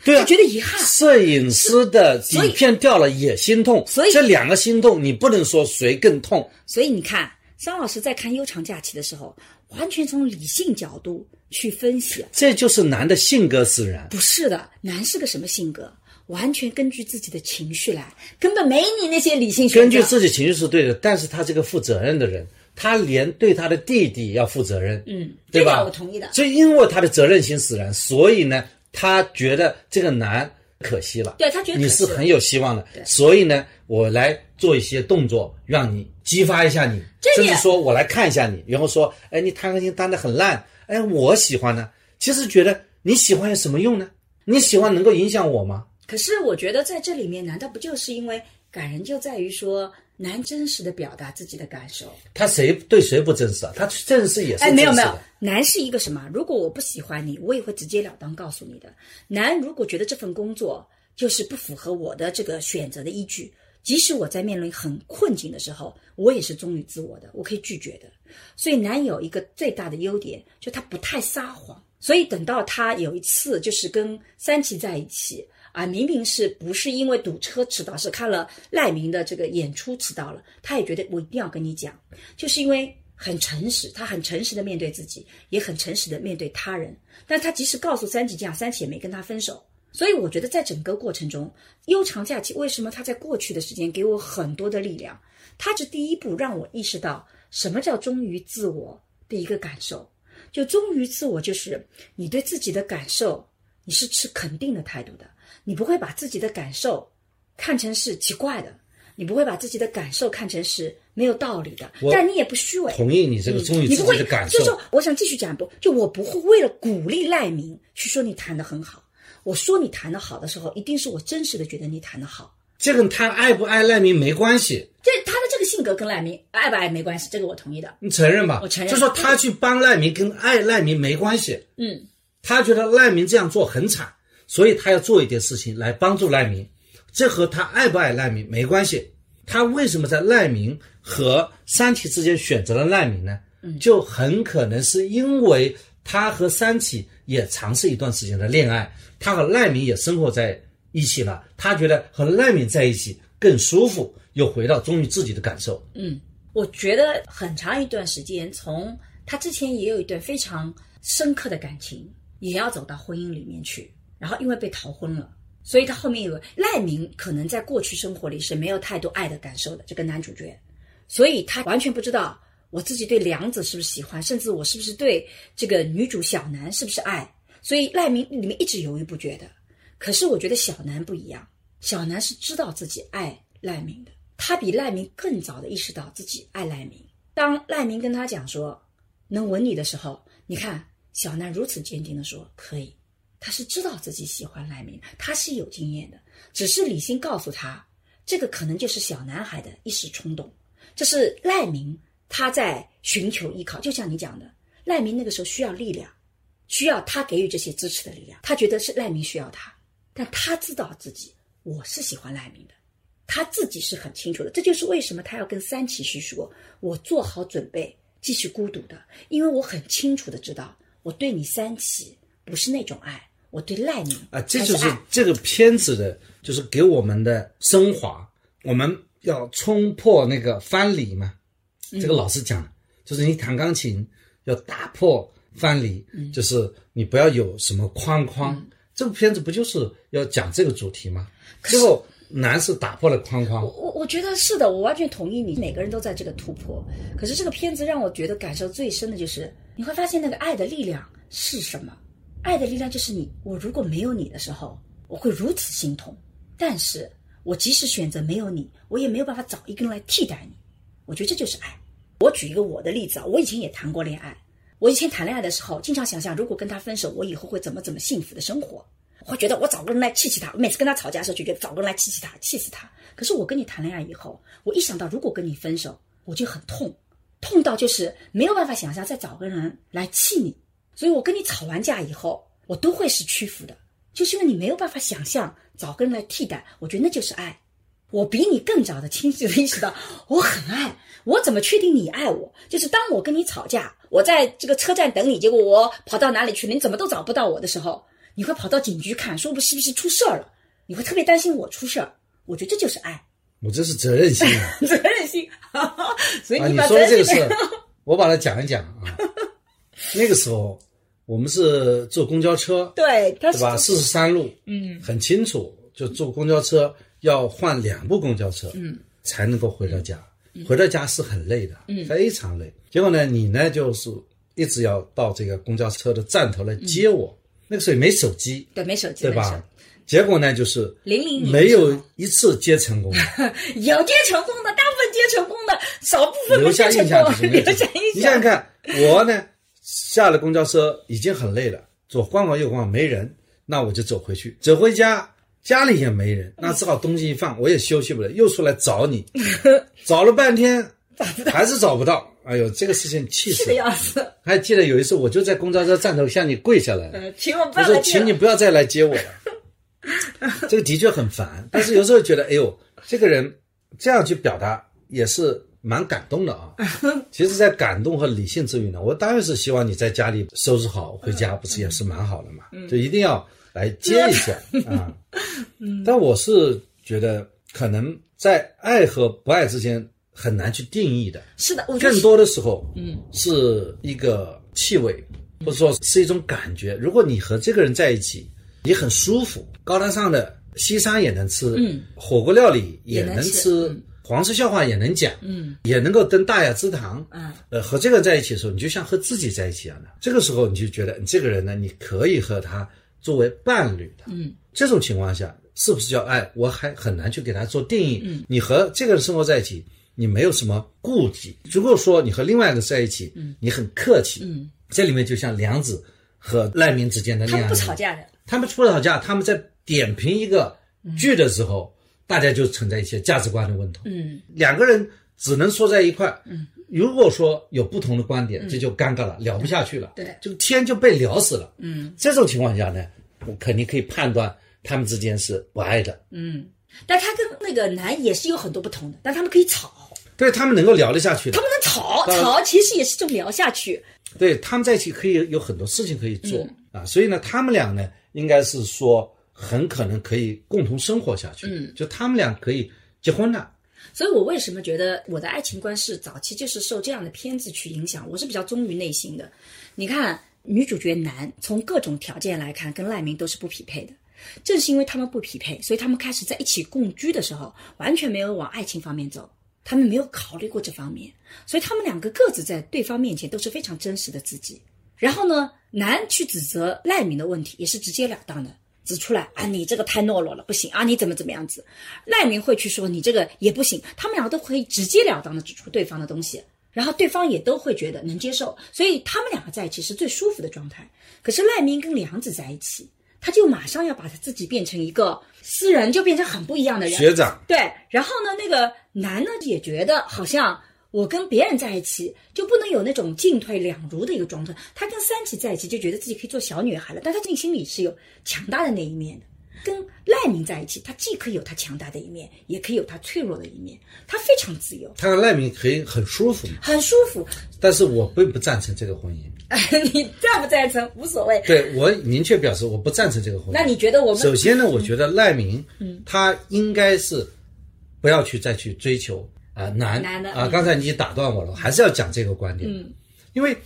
对啊他，觉得遗憾。摄影师的底片掉了也心痛，所以这两个心痛，你不能说谁更痛。所以你看，张老师在看《悠长假期》的时候，完全从理性角度去分析，这就是男的性格使然。不是的，男是个什么性格？完全根据自己的情绪来，根本没你那些理性。根据自己情绪是对的，但是他这个负责任的人，他连对他的弟弟要负责任，嗯，对吧？这个我同意的。就因为他的责任心使然，所以呢，他觉得这个男可惜了。对他觉得你是很有希望的，所以呢，我来做一些动作，让你激发一下你，甚至说我来看一下你，然后说，哎，你弹钢琴弹得很烂，哎，我喜欢呢。其实觉得你喜欢有什么用呢？你喜欢能够影响我吗？可是我觉得在这里面，难道不就是因为感人就在于说男真实的表达自己的感受？他谁对谁不真实啊？他正式也是哎。没有没有，男是一个什么？如果我不喜欢你，我也会直截了当告诉你的。男如果觉得这份工作就是不符合我的这个选择的依据，即使我在面临很困境的时候，我也是忠于自我的，我可以拒绝的。所以男有一个最大的优点，就他不太撒谎。所以等到他有一次就是跟三七在一起啊，明明是不是因为堵车迟到，是看了赖明的这个演出迟到了，他也觉得我一定要跟你讲，就是因为很诚实，他很诚实的面对自己，也很诚实的面对他人。但他即使告诉三姐这样，三姐也没跟他分手。所以我觉得在整个过程中，悠长假期为什么他在过去的时间给我很多的力量？他是第一步让我意识到什么叫忠于自我的一个感受。就忠于自我，就是你对自己的感受，你是持肯定的态度的，你不会把自己的感受看成是奇怪的，你不会把自己的感受看成是没有道理的，但你也不虚伪。同意你这个忠于自你不会己的感受。就是说，我想继续讲一步，就我不会为了鼓励赖明去说你弹的很好。我说你弹的好的时候，一定是我真实的觉得你弹的好。这跟他爱不爱赖明没关系，这他的这个性格跟赖明爱不爱没关系，这个我同意的。你承认吧？我承认就说他去帮赖明跟爱赖明没关系，嗯，他觉得赖明这样做很惨，所以他要做一点事情来帮助难民，这和他爱不爱难民没关系。他为什么在难民和三体之间选择了难民呢？就很可能是因为他和三体也尝试一段时间的恋爱，他和难民也生活在一起了，他觉得和难民在一起更舒服，又回到忠于自己的感受。嗯我觉得很长一段时间，从他之前也有一段非常深刻的感情，也要走到婚姻里面去，然后因为被逃婚了，所以他后面有赖明，可能在过去生活里是没有太多爱的感受的这个男主角，所以他完全不知道我自己对梁子是不是喜欢，甚至我是不是对这个女主小南是不是爱，所以赖明里面一直犹豫不决的。可是我觉得小南不一样，小南是知道自己爱赖明的，他比赖明更早的意识到自己爱赖明。当赖明跟他讲说能吻你的时候，你看小南如此坚定的说可以，他是知道自己喜欢赖明，他是有经验的，只是理性告诉他，这个可能就是小男孩的一时冲动，这是赖明他在寻求依靠，就像你讲的，赖明那个时候需要力量，需要他给予这些支持的力量。他觉得是赖明需要他，但他知道自己我是喜欢赖明的，他自己是很清楚的。这就是为什么他要跟三七去说：“我做好准备继续孤独的，因为我很清楚的知道，我对你三七不是那种爱，我对赖你啊，这就是这个片子的，就是给我们的升华。我们要冲破那个藩篱嘛，嗯这个老师讲的，就是你弹钢琴要打破藩篱，嗯就是你不要有什么框框。这部片子不就是要讲这个主题吗？最后男是打破了框框，我我觉得是的，我完全同意你。每个人都在这个突破，可是这个片子让我觉得感受最深的就是，你会发现那个爱的力量是什么？爱的力量就是你，我如果没有你的时候，我会如此心痛。但是我即使选择没有你，我也没有办法找一个人来替代你。我觉得这就是爱。我举一个我的例子啊，我以前也谈过恋爱。我以前谈恋爱的时候，经常想象如果跟他分手，我以后会怎么怎么幸福的生活。我会觉得我找个人来气气他，我每次跟他吵架的时候就觉得找个人来气气他，气死他。可是我跟你谈恋爱以后，我一想到如果跟你分手，我就很痛，痛到就是没有办法想象再找个人来气你。所以我跟你吵完架以后，我都会是屈服的，就是因为你没有办法想象找个人来替代。我觉得那就是爱。我比你更早的清晰的意识到，我很爱。我怎么确定你爱我？就是当我跟你吵架，我在这个车站等你，结果我跑到哪里去了，你怎么都找不到我的时候，你会跑到警局看，说不是不是出事儿了？你会特别担心我出事儿。我觉得这就是爱，我这是责任心啊！*laughs* 责任心。所以啊，你把你说的这个事，我把它讲一讲啊。*laughs* 那个时候我们是坐公交车，对，他是对吧？四十三路，嗯很清楚，就坐公交车要换两部公交车，嗯，才能够回到家。回到家是很累的，嗯，非常累。结果呢，你呢就是一直要到这个公交车的站头来接我。那个时候也没手机，对没手机，对吧？结果呢，就是零零年没有一次接成功，*laughs* 有接成功的，大部分接成功的，少部分没留下接成功印象就是，没 *laughs* 有留下印你想想。看，我呢下了公交车已经很累了，左逛逛右逛没人，那我就走回去，走回家家里也没人，那只好东西一放，我也休息不了，又出来找你，*laughs* 找了半天还是找不到。哎呦，这个事情气死了！要死，还记得有一次，我就在公交车站头向你跪下来请我不我说，请你不要再来接我了。*laughs* 这个的确很烦，但是有时候觉得，哎呦，这个人这样去表达也是蛮感动的啊。*laughs* 其实，在感动和理性之余呢，我当然是希望你在家里收拾好回家，不是也是蛮好的嘛？就一定要来接一下 *laughs* 啊。但我是觉得，可能在爱和不爱之间很难去定义的。是的，我更多的时候，嗯，是一个气味，或者说是一种感觉。如果你和这个人在一起，你很舒服，高大上的西餐也能吃，嗯，火锅料理也能也能吃黄色笑话也能讲，嗯，也能够登大雅之堂，嗯，呃，和这个人在一起的时候，你就像和自己在一起一样的。这个时候，你就觉得你这个人呢，你可以和他作为伴侣的，嗯，这种情况下，是不是叫爱？我还很难去给他做定义。嗯，你和这个人生活在一起，你没有什么顾忌。如果说你和另外一个在一起，嗯，你很客气，嗯，这里面就像梁子和赖明之间的他们那样。的不吵架的，他们不吵架，他们在点评一个剧的时候，大家就存在一些价值观的问题。嗯，两个人只能说在一块。嗯，如果说有不同的观点，这就尴尬了，聊不下去了。对这个天就被聊死了。嗯，这种情况下呢，我肯定可以判断他们之间是不爱的。嗯，但他跟那个男也是有很多不同的，但他们可以吵，对他们能够聊得下去的他，们能吵，吵其实也是这种聊下去。对他们在一起可以有很多事情可以做、嗯啊，所以呢，他们俩呢，应该是说很可能可以共同生活下去。嗯，就他们俩可以结婚了。所以我为什么觉得我的爱情观是早期就是受这样的片子去影响？我是比较忠于内心的。你看，女主角男从各种条件来看，跟赖明都是不匹配的。正是因为他们不匹配，所以他们开始在一起共居的时候，完全没有往爱情方面走，他们没有考虑过这方面，所以他们两个各自在对方面前都是非常真实的自己。然后呢，男去指责赖明的问题也是直截了当的指出来啊，你这个太懦弱了，不行啊，你怎么怎么样子？赖明会去说你这个也不行，他们两个都可以直截了当的指出对方的东西，然后对方也都会觉得能接受，所以他们两个在一起是最舒服的状态。可是赖明跟梁子在一起，他就马上要把他自己变成一个私人，就变成很不一样的人。学长，对，然后呢，那个男呢也觉得好像我跟别人在一起就不能有那种进退两如的一个状态。他跟三七在一起就觉得自己可以做小女孩了，但他内心里是有强大的那一面的。跟赖明在一起，他既可以有他强大的一面，也可以有他脆弱的一面，他非常自由，他和赖明可以很舒服吗。很舒服。但是我并不赞成这个婚姻。*laughs* 你赞不赞成无所谓。对我明确表示我不赞成这个婚姻。那你觉得我们首先呢？我觉得赖明，嗯，他应该是不要去再去追求啊男男的啊。嗯刚才你打断我了，还是要讲这个观点。嗯，因为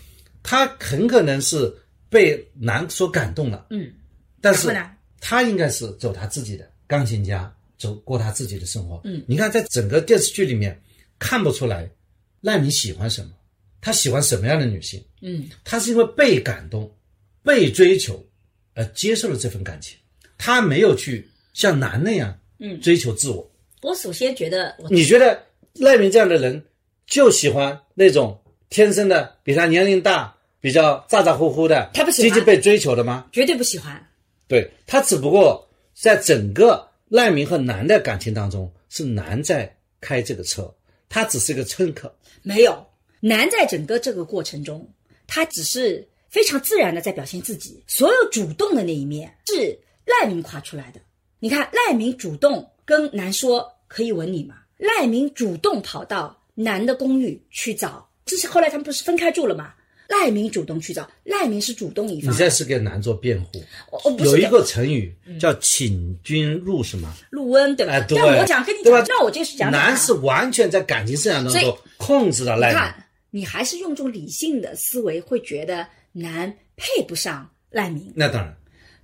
他很可能是被男所感动了，嗯，但是他应该是走他自己的钢琴家，走过他自己的生活。嗯，你看在整个电视剧里面看不出来赖米喜欢什么，他喜欢什么样的女性。嗯，他是因为被感动、被追求，而接受了这份感情。他没有去像男那样，嗯追求自我。我首先觉得你觉得赖明这样的人就喜欢那种天生的比他年龄大、比较咋咋呼呼的，他不喜欢积极被追求的吗？绝对不喜欢。对他只不过在整个赖明和男的感情当中，是男在开这个车，他只是个乘客。没有，男在整个这个过程中，他只是非常自然的在表现自己，所有主动的那一面是赖明夸出来的。你看，赖明主动跟男说可以吻你吗？赖明主动跑到男的公寓去找，这是后来他们不是分开住了吗？赖明主动去找，赖明是主动一方。你这是给男做辩护。我我有一个成语叫“请君入”，什么？入温对吧？哎，对，但我讲跟你讲，那我就是讲男是完全在感情生涯当中控制了赖明。你看，你还是用这种理性的思维，会觉得男配不上赖明。那当然，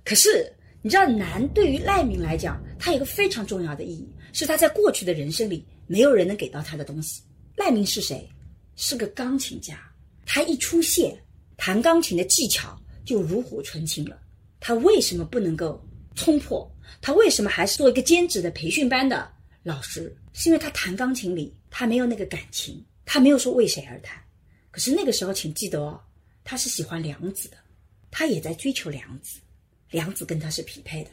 可是你知道，男对于赖明来讲，他有一个非常重要的意义，是他在过去的人生里没有人能给到他的东西。赖明是谁？是个钢琴家，他一出现，弹钢琴的技巧就炉火纯青了。他为什么不能够冲破？他为什么还是做一个兼职的培训班的老师？是因为他弹钢琴里他没有那个感情，他没有说为谁而弹。可是那个时候，请记得哦，他是喜欢梁子的，他也在追求梁子。梁子跟他是匹配的，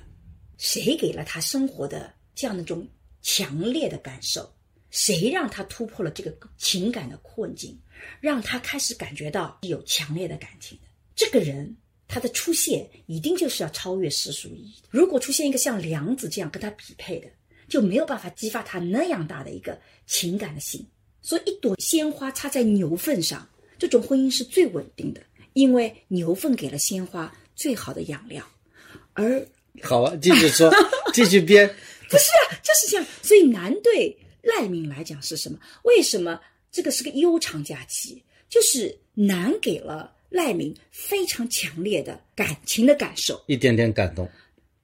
谁给了他生活的这样的一种强烈的感受？谁让他突破了这个情感的困境，让他开始感觉到有强烈的感情？这个人他的出现一定就是要超越世俗意义。如果出现一个像梁子这样跟他匹配的，就没有办法激发他那样大的一个情感的心。所以，一朵鲜花插在牛粪上，这种婚姻是最稳定的，因为牛粪给了鲜花最好的养料。而好啊，继续说，继续编。不是啊，就是这样。所以男对赖明来讲是什么？为什么这个是个悠长假期？就是男给了赖明非常强烈的感情的感受，一点点感动。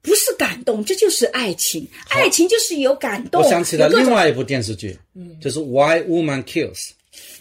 不是感动，这就是爱情。爱情就是有感动。我想起了另外一部电视剧，嗯，就是《Why Woman Kills》，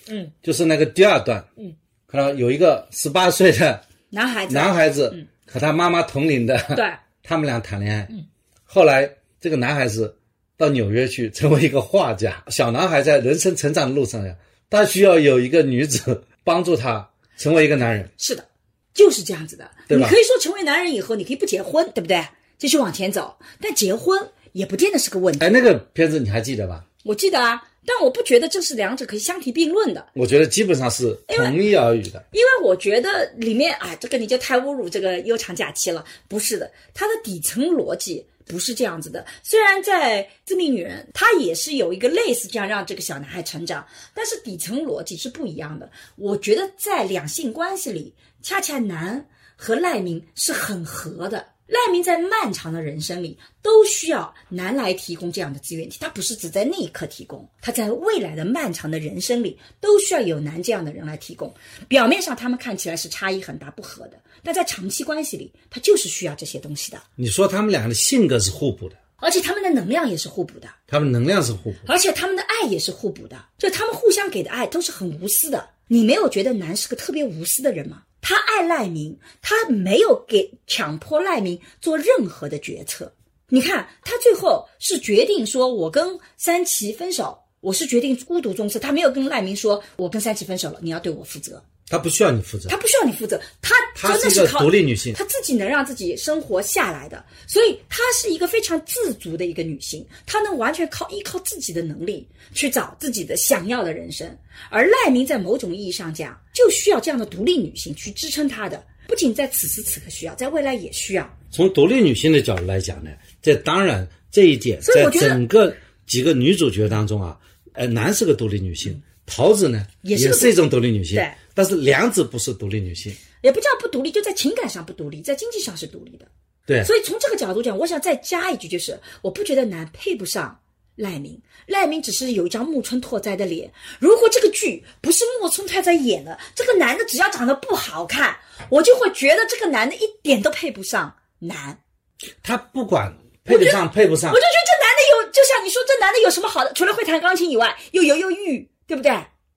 嗯，就是那个第二段，嗯，看到有一个十八岁的男孩子，男孩子和他妈妈同龄的，对，*laughs* 他们俩谈恋爱，嗯，后来这个男孩子到纽约去成为一个画家，*laughs* 小男孩在人生成长的路上呀，他需要有一个女子帮助他成为一个男人，是的，就是这样子的。对吧你可以说成为男人以后，你可以不结婚，对不对？继续往前走，但结婚也不见得是个问题。哎，那个片子你还记得吧？我记得啊，但我不觉得这是两者可以相提并论的。我觉得基本上是同一而语的。因为我觉得里面啊，这个你就太侮辱这个悠长假期了。不是的，它的底层逻辑不是这样子的。虽然在《致命女人》，她也是有一个类似这样让这个小男孩成长，但是底层逻辑是不一样的。我觉得在两性关系里，恰恰男和赖明是很合的。赖明在漫长的人生里都需要男来提供这样的资源体，他不是只在那一刻提供，他在未来的漫长的人生里都需要有男这样的人来提供。表面上他们看起来是差异很大不合的，但在长期关系里，他就是需要这些东西的，你说他们两个的性格是互补的，而且他们的能量也是互补的，他们能量是互补的。而且他们的爱也是互补的，就他们互相给的爱都是很无私的。你没有觉得男是个特别无私的人吗？他爱赖明，他没有给强迫赖明做任何的决策。你看，他最后是决定说，我跟三七分手，我是决定孤独终生。他没有跟赖明说，我跟三七分手了，你要对我负责。她不需要你负责她，不需要你负责，她真的靠独立女性。她自己能让自己生活下来的，所以她是一个非常自足的一个女性，她能完全靠依靠自己的能力去找自己的想要的人生。而赖明在某种意义上讲，就需要这样的独立女性去支撑她的，不仅在此时此刻需要，在未来也需要。从独立女性的角度来讲呢，这当然这一点在整个几个女主角当中啊，呃，男是个独立女性，桃子呢也是一种独立女性，对但是梁子不是独立女性，也不叫不独立，就在情感上不独立，在经济上是独立的。对，所以从这个角度讲，我想再加一句，就是我不觉得男配不上赖明，赖明只是有一张木村拓哉的脸。如果这个剧不是木村拓哉演的，这个男的只要长得不好看，我就会觉得这个男的一点都配不上男。他不管配得上配不上我就，觉得这男的有，就像你说，这男的有什么好的？除了会弹钢琴以外，又犹犹豫豫，对不对？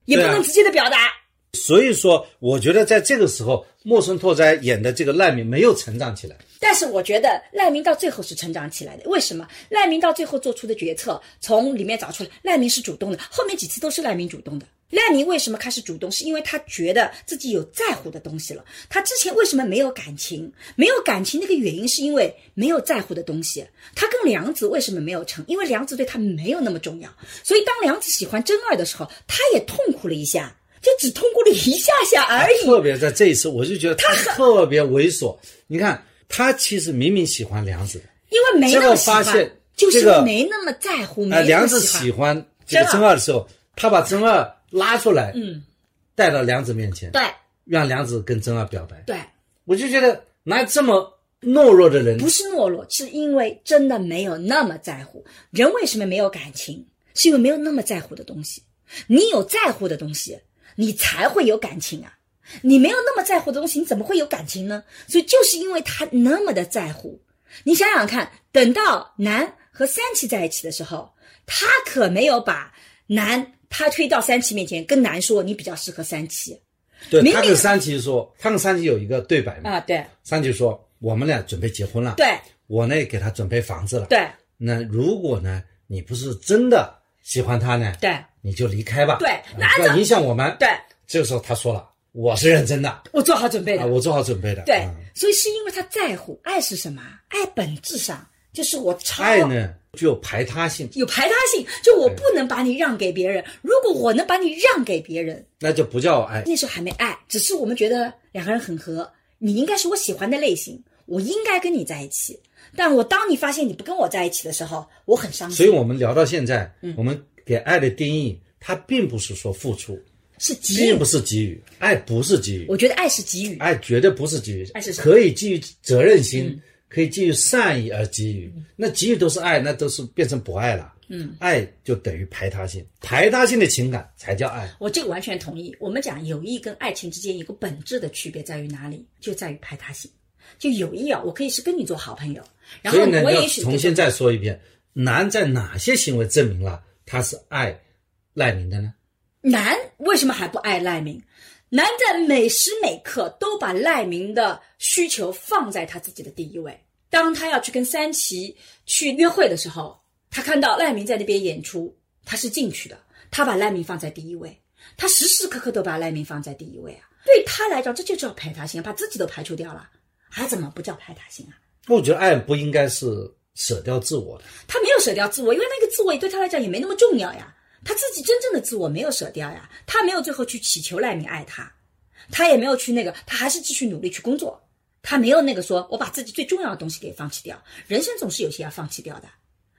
也不能直接的表达。所以说，我觉得在这个时候，木村拓哉演的这个赖明没有成长起来。但是我觉得赖明到最后是成长起来的，为什么？赖明到最后做出的决策，从里面找出来，赖明是主动的，后面几次都是赖明主动的。赖明为什么开始主动？是因为他觉得自己有在乎的东西了。他之前为什么没有感情？没有感情那个原因是因为没有在乎的东西。他跟梁子为什么没有成？因为梁子对他没有那么重要。所以当梁子喜欢真二的时候，他也痛苦了一下，就只通过了一下下而已。特别在这一次，我就觉得他特别猥琐。你看，他其实明明喜欢梁子的，因为没那么喜欢，结果发现就是这个没那么在乎，梁子喜喜欢这个真真二的时候，他把真二拉出来，嗯，带到梁子面前，对让梁子跟真二表白。对，我就觉得哪有这么懦弱的人？不是懦弱，是因为真的没有那么在乎。人为什么没有感情？是因为没有那么在乎的东西。你有在乎的东西，你才会有感情啊。你没有那么在乎的东西，你怎么会有感情呢？所以就是因为他那么的在乎。你想想看，等到南和三七在一起的时候，他可没有把南他推到三七面前，跟南说你比较适合三七对他跟三七说，他跟三七有一个对白嘛，啊。对三七说我们俩准备结婚了，对我呢给他准备房子了。对那如果呢你不是真的喜欢他呢，对你就离开吧，对不要影响我们。对，这个时候他说了，我是认真的我做好准备的啊，。我做好准备的。对啊，所以是因为他在乎，爱是什么？爱本质上就是我超爱呢具有排他性，有排他性，就我不能把你让给别人。如果我能把你让给别人，那就不叫爱。那时候还没爱，只是我们觉得两个人很合，你应该是我喜欢的类型，我应该跟你在一起。但我当你发现你不跟我在一起的时候，我很伤心。所以我们聊到现在，嗯我们给爱的定义，它并不是说付出，是给予并不，是给予，爱不是给予，我觉得爱是给予。爱绝对不是给予，爱是可以基于责任心，嗯可以基于善意而给予。那给予都是爱，那都是变成不爱了。嗯，爱就等于排他性，排他性的情感才叫爱。我这个完全同意。我们讲友谊跟爱情之间一个本质的区别在于哪里？就在于排他性。就有意啊，我可以是跟你做好朋友，然后呢，我也许重新再说一遍，男在哪些行为证明了他是爱赖明的呢？男为什么还不爱赖明？男在每时每刻都把赖明的需求放在他自己的第一位。当他要去跟三七去约会的时候，他看到赖明在那边演出，他是进去的，他把赖明放在第一位，他时时刻刻都把赖明放在第一位啊。对他来讲，这就叫排他性，把自己都排除掉了，还怎么不叫排他性啊？我觉得爱不应该是舍掉自我的。他没有舍掉自我，因为那个自我对他来讲也没那么重要呀。他自己真正的自我没有舍掉呀，他没有最后去祈求赖明爱他，他也没有去那个，他还是继续努力去工作，他没有那个说我把自己最重要的东西给放弃掉。人生总是有些要放弃掉的，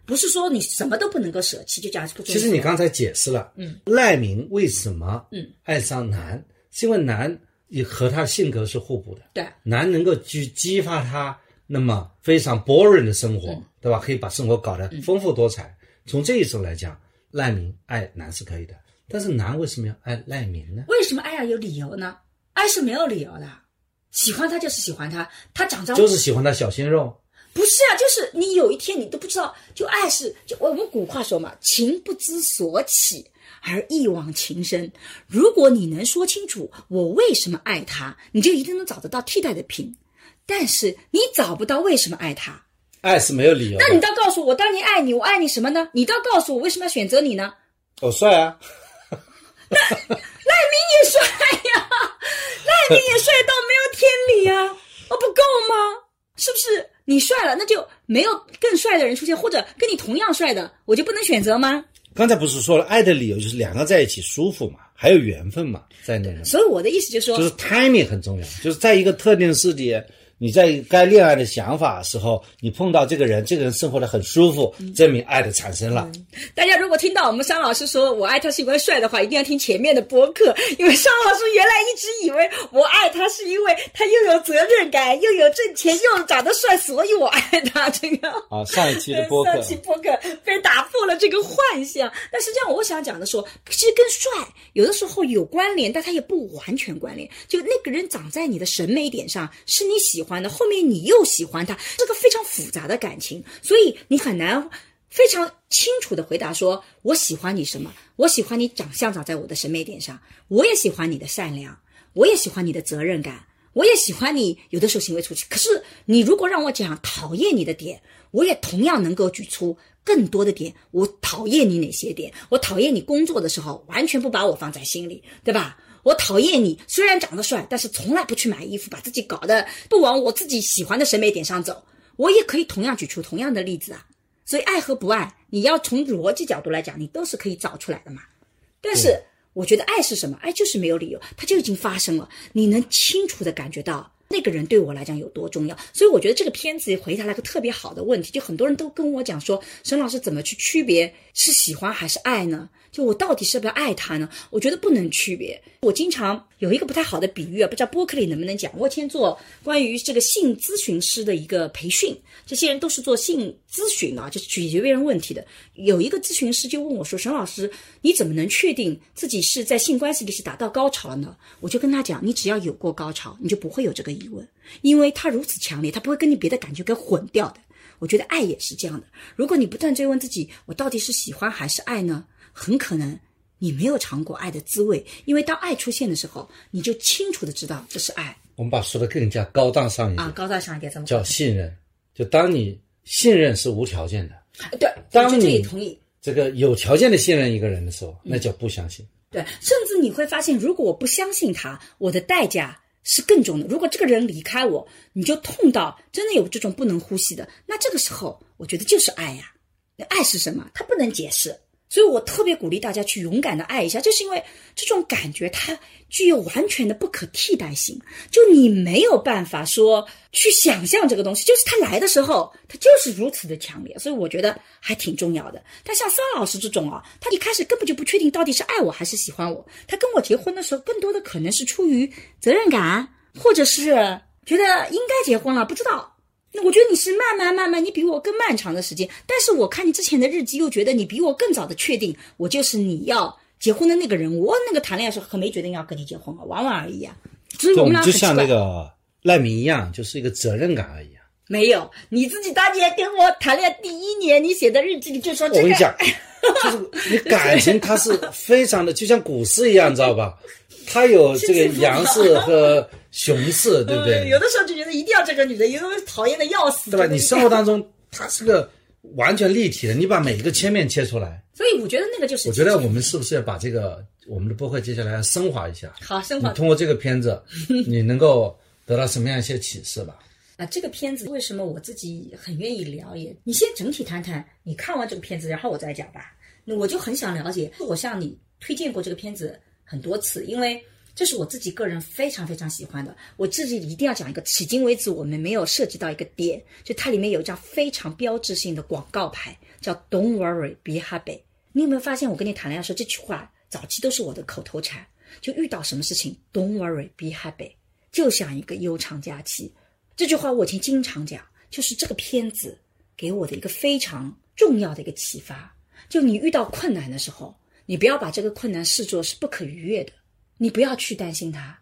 不是说你什么都不能够舍弃就叫不。其实你刚才解释了，嗯，赖明为什么嗯爱上男，是因为男也和他的性格是互补的，对男能够去激发他那么非常 boring 的生活，嗯对吧？可以把生活搞得丰富多彩。从这一层来讲，赖明爱男是可以的，但是男为什么要爱赖明呢？为什么爱要有理由呢？爱是没有理由的，喜欢他就是喜欢他，他长张就是喜欢他小鲜肉，不是啊，就是你有一天你都不知道，就爱是就我们古话说嘛，情不知所起而一往情深。如果你能说清楚我为什么爱他，你就一定能找得到替代的品。但是你找不到为什么爱他，爱是没有理由。那你倒告诉我，我当年爱你，我爱你什么呢？你倒告诉我为什么要选择你呢？我帅啊，*laughs* 那赖明也帅呀，*laughs* 赖明也帅到没有天理啊！哦，不够吗？是不是你帅了，那就没有更帅的人出现，或者跟你同样帅的，我就不能选择吗？刚才不是说了，爱的理由就是两个在一起舒服嘛，还有缘分嘛，在那里。所以我的意思就是说，就是 timing 很重要，就是在一个特定的时节，你在该恋爱的想法时候，你碰到这个人，这个人生活的很舒服，证明爱的产生了。大家如果听到我们商老师说我爱他是因为帅的话，一定要听前面的播客，因为商老师原来一直以为我爱他是因为他又有责任感，又有挣钱，又长得帅，所以我爱他。这个啊，上一期的播客 *laughs* 上期播客被打破了这个幻想。但实际上，我想讲的说，其实跟帅有的时候有关联，但他也不完全关联。就那个人长在你的审美点上，是你喜欢的，后面你又喜欢他，这个非常复杂的感情，所以你很难。非常清楚的回答说：“我喜欢你什么？我喜欢你长相长在我的审美点上，我也喜欢你的善良，我也喜欢你的责任感，我也喜欢你有的时候行为出奇。可是你如果让我讲讨厌你的点，我也同样能够举出更多的点。我讨厌你哪些点？我讨厌你工作的时候完全不把我放在心里，对吧？我讨厌你虽然长得帅，但是从来不去买衣服，把自己搞得不往我自己喜欢的审美点上走。我也可以同样举出同样的例子啊。”所以爱和不爱，你要从逻辑角度来讲，你都是可以找出来的嘛。但是我觉得爱是什么？爱就是没有理由，它就已经发生了。你能清楚的感觉到那个人对我来讲有多重要。所以我觉得这个片子回答了个特别好的问题。就很多人都跟我讲说，沈老师怎么去区别是喜欢还是爱呢？就我到底是不是爱他呢？我觉得不能区别。我经常有一个不太好的比喻啊，不知道播客里能不能讲。我以前做关于这个性咨询师的一个培训，这些人都是做性咨询啊，就是解决别人问题的。有一个咨询师就问我说：“沈老师，你怎么能确定自己是在性关系里是达到高潮了呢？”我就跟他讲：“你只要有过高潮，你就不会有这个疑问，因为他如此强烈，他不会跟你别的感觉给混掉的。”我觉得爱也是这样的。如果你不断追问自己，我到底是喜欢还是爱呢？很可能你没有尝过爱的滋味，因为当爱出现的时候，你就清楚的知道这是爱我们把说的更加高大上一点啊，高大上一点，怎么叫信任？就当你信任是无条件的，对，当你同意。这个有条件的信任一个人的时候，那叫不相信。对，甚至你会发现，如果我不相信他，我的代价是更重的。如果这个人离开我，你就痛到真的有这种不能呼吸的，那这个时候，我觉得就是爱呀。那爱是什么？它不能解释。所以我特别鼓励大家去勇敢的爱一下，就是因为这种感觉它具有完全的不可替代性。就你没有办法说去想象这个东西，就是它来的时候，它就是如此的强烈。所以我觉得还挺重要的。但像桑老师这种啊，他一开始根本就不确定到底是爱我还是喜欢我。他跟我结婚的时候，更多的可能是出于责任感，或者是觉得应该结婚了，不知道。那我觉得你是慢慢慢慢，你比我更漫长的时间。但是我看你之前的日记，又觉得你比我更早的确定，我就是你要结婚的那个人。我那个谈恋爱时候可没决定要跟你结婚啊，玩玩而已啊。所以我们俩就像那个赖明一样，就是一个责任感而已啊。没有你自己当年跟我谈恋爱第一年，你写的日记里就说这个。我跟你讲，*laughs* 就是你感情它是非常的，就像股市一样，你知道吧？*laughs* 它有这个阳市和熊市，对不嗯对？有的时候就觉得一定要这个女的，有的时候讨厌的要死，对吧？你生活当中她是个完全立体的，你把每一个切面切出来。所以我觉得那个就是。我觉得我们是不是要把这个我们的播客接下来要升华一下？好升华你通过这个片子，*laughs* 你能够得到什么样一些启示吧？啊，这个片子为什么我自己很愿意聊也？你先整体谈谈，你看完这个片子，然后我再讲吧。那我就很想了解，我向你推荐过这个片子很多次，因为这是我自己个人非常非常喜欢的。我自己一定要讲一个，迄今为止我们没有涉及到一个点，就它里面有一张非常标志性的广告牌，叫 “Don't worry, be happy”。你有没有发现，我跟你谈恋爱说，这句话早期都是我的口头禅，就遇到什么事情，“Don't worry, be happy”，就像一个悠长假期。这句话我以前经常讲，就是这个片子给我的一个非常重要的一个启发。就你遇到困难的时候，你不要把这个困难视作是不可逾越的，你不要去担心它，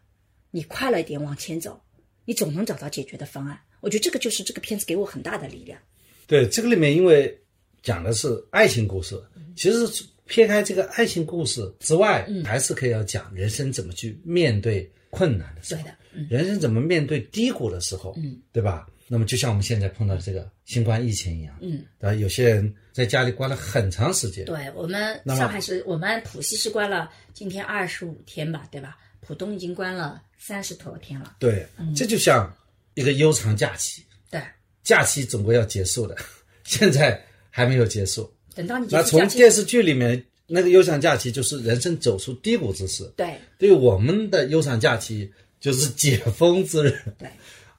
你快乐一点往前走，你总能找到解决的方案。我觉得这个就是这个片子给我很大的力量。对，这个里面因为讲的是爱情故事，其实撇开这个爱情故事之外，还是可以要讲人生怎么去面对困难的时候，对的嗯人生怎么面对低谷的时候，嗯，对吧？那么就像我们现在碰到的这个新冠疫情一样，嗯，对吧？有些人在家里关了很长时间，对我们上海是我们浦西是关了今天二十五天吧，对吧？浦东已经关了三十多天了。对，这就像一个悠长假期，对，假期总归要结束的，*laughs* 现在还没有结束。等到你那从电视剧里面那个悠长假期，就是人生走出低谷之时。对对我们的悠长假期，就是解封之日。对，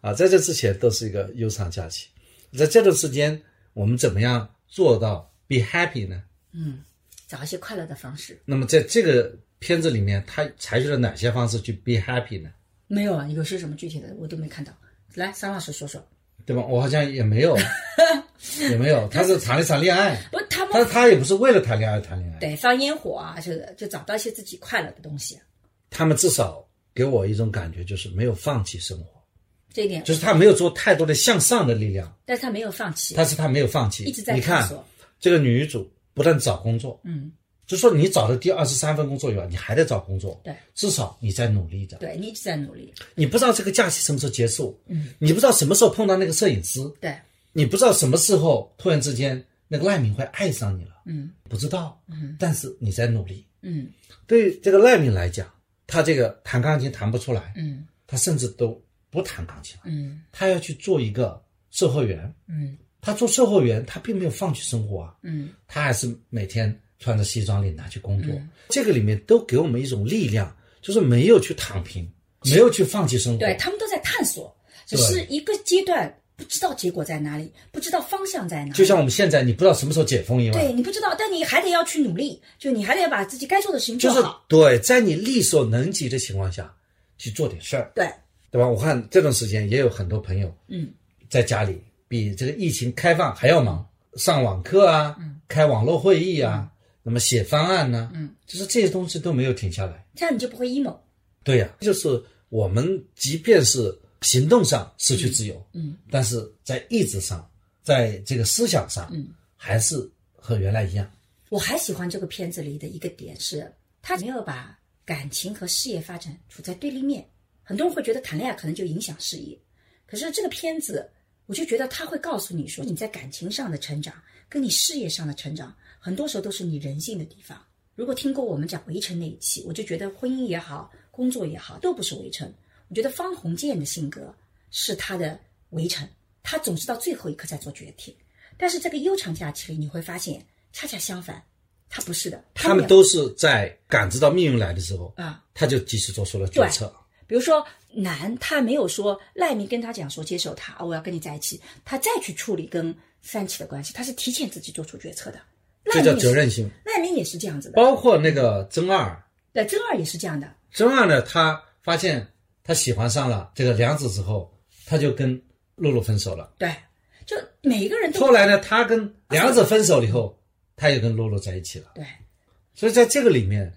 啊，在这之前都是一个悠长假期。在这段时间，我们怎么样做到 be happy 呢？嗯找一些快乐的方式。那么在这个片子里面，他采取了哪些方式去 be happy 呢？没有啊，有些什么具体的我都没看到。来，桑老师说说。对吧？我好像也没有，*laughs* 也没有。他是谈了一场恋爱，*laughs* 不，他但们是他也不是为了谈恋爱谈恋爱，对放烟火啊，就是就找到一些自己快乐的东西。他们至少给我一种感觉，就是没有放弃生活，这一点，就是他没有做太多的向上的力量，但是他没有放弃，但是他没有放弃。一直在你看。这个女主不但找工作，嗯，就说你找的第二十三份工作以外，你还在找工作，对，至少你在努力着。对你一直在努力。你不知道这个假期什么时候结束，嗯，你不知道什么时候碰到那个摄影师，对，你不知道什么时候突然之间那个赖敏会爱上你了，嗯不知道，嗯，但是你在努力。嗯对于这个赖敏来讲，他这个弹钢琴弹不出来，嗯他甚至都不弹钢琴了，嗯他要去做一个售货员。嗯他做售货员，他并没有放弃生活啊，嗯他还是每天穿着西装领带去工作。这个里面都给我们一种力量，就是没有去躺平，没有去放弃生活。对他们都在探索，只是一个阶段不知道结果在哪里，不知道方向在哪里。就像我们现在，你不知道什么时候解封一样，对你不知道，但你还得要去努力，就你还得要把自己该做的事情就是做好。对，在你力所能及的情况下去做点事儿，对，对吧？我看这段时间也有很多朋友，嗯，在家里比这个疫情开放还要忙，上网课啊，嗯开网络会议啊，那么写方案呢，嗯，就是这些东西都没有停下来。这样你就不会 emo。对呀、就是我们即便是行动上失去自由，嗯，但是在意志上，在这个思想上，嗯，还是和原来一样。我还喜欢这个片子里的一个点是，他没有把感情和事业发展处在对立面。很多人会觉得谈恋爱可能就影响事业，可是这个片子，我就觉得他会告诉你说，你在感情上的成长跟你事业上的成长，很多时候都是你人性的地方。如果听过我们讲围城那一期，我就觉得婚姻也好，工作也好，都不是围城。我觉得方鸿渐的性格是他的围城，他总是到最后一刻在做决定。但是这个悠长假期里，你会发现恰恰相反，他不是的，也他们都是在感知到命运来的时候，啊。他就及时做出了决策。比如说男，他没有说赖明跟他讲说接受他，啊，我要跟你在一起，他再去处理跟三七的关系，他是提前自己做出决策的。这叫责任心。赖明也是这样子的，包括那个曾二，对，曾二也是这样的，曾二呢，他发现他喜欢上了这个梁子之后，他就跟露露分手了。对，就每一个人都后来呢，他跟梁子分手了以后，他也跟露露在一起了。对所以在这个里面，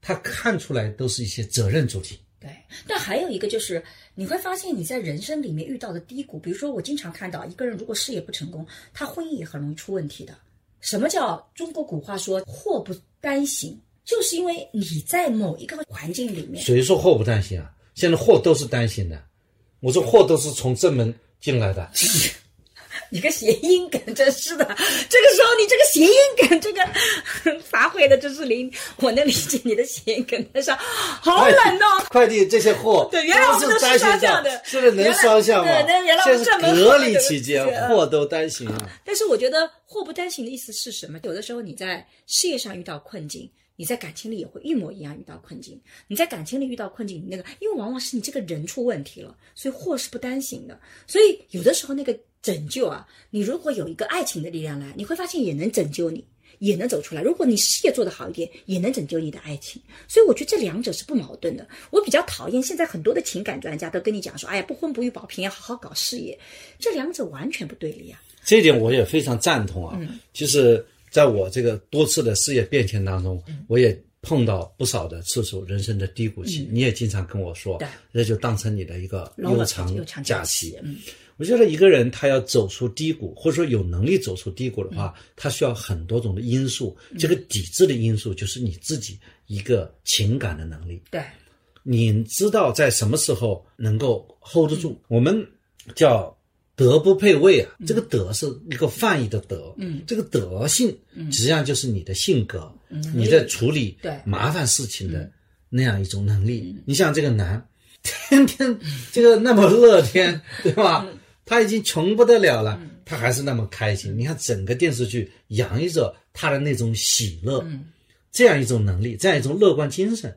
他看出来都是一些责任主体。对，但还有一个就是你会发现你在人生里面遇到的低谷，比如说我经常看到一个人如果事业不成功，他婚姻也很容易出问题的。什么叫中国古话说祸不单行？就是因为你在某一个环境里面，谁说祸不单行啊？现在祸都是单行的，我说祸都是从正门进来的。*laughs* 你个谐音梗，真是的！这个时候你这个谐音梗，这个发挥的真是零，我能理解你的谐音梗，但是好冷哦。快递这些货对原来我们都是双向的现在能双向吗？原来对原来我们现这么隔离期间，货都单行啊。但是我觉得祸不单行的意思是什么？有的时候你在事业上遇到困境，你在感情里也会一模一样遇到困境。你在感情里遇到困境，你那个因为往往是你这个人出问题了，所以祸是不单行的。所以有的时候那个拯救啊，你如果有一个爱情的力量来，你会发现也能拯救你。也能走出来。如果你事业做得好一点，也能拯救你的爱情。所以我觉得这两者是不矛盾的。我比较讨厌现在很多的情感专家都跟你讲说，哎呀，不婚不育保平要，好好搞事业，这两者完全不对立啊。这一点我也非常赞同啊。嗯其实，在我这个多次的事业变迁当中，我也碰到不少的次数人生的低谷期。你也经常跟我说，那就当成你的一个悠长假期，嗯，我觉得一个人他要走出低谷，或者说有能力走出低谷的话，他需要很多种的因素。这个抵制的因素就是你自己一个情感的能力。对，你知道在什么时候能够 hold 得住？我们叫德不配位啊，这个德是一个泛义的德，嗯，这个德性实际上就是你的性格，嗯，你在处理对麻烦事情的那样一种能力。你像这个男，*laughs* 天天这个那么乐天，对吧？他已经穷不得了了，他还是那么开心。你看整个电视剧洋溢着他的那种喜乐，这样一种能力，这样一种乐观精神，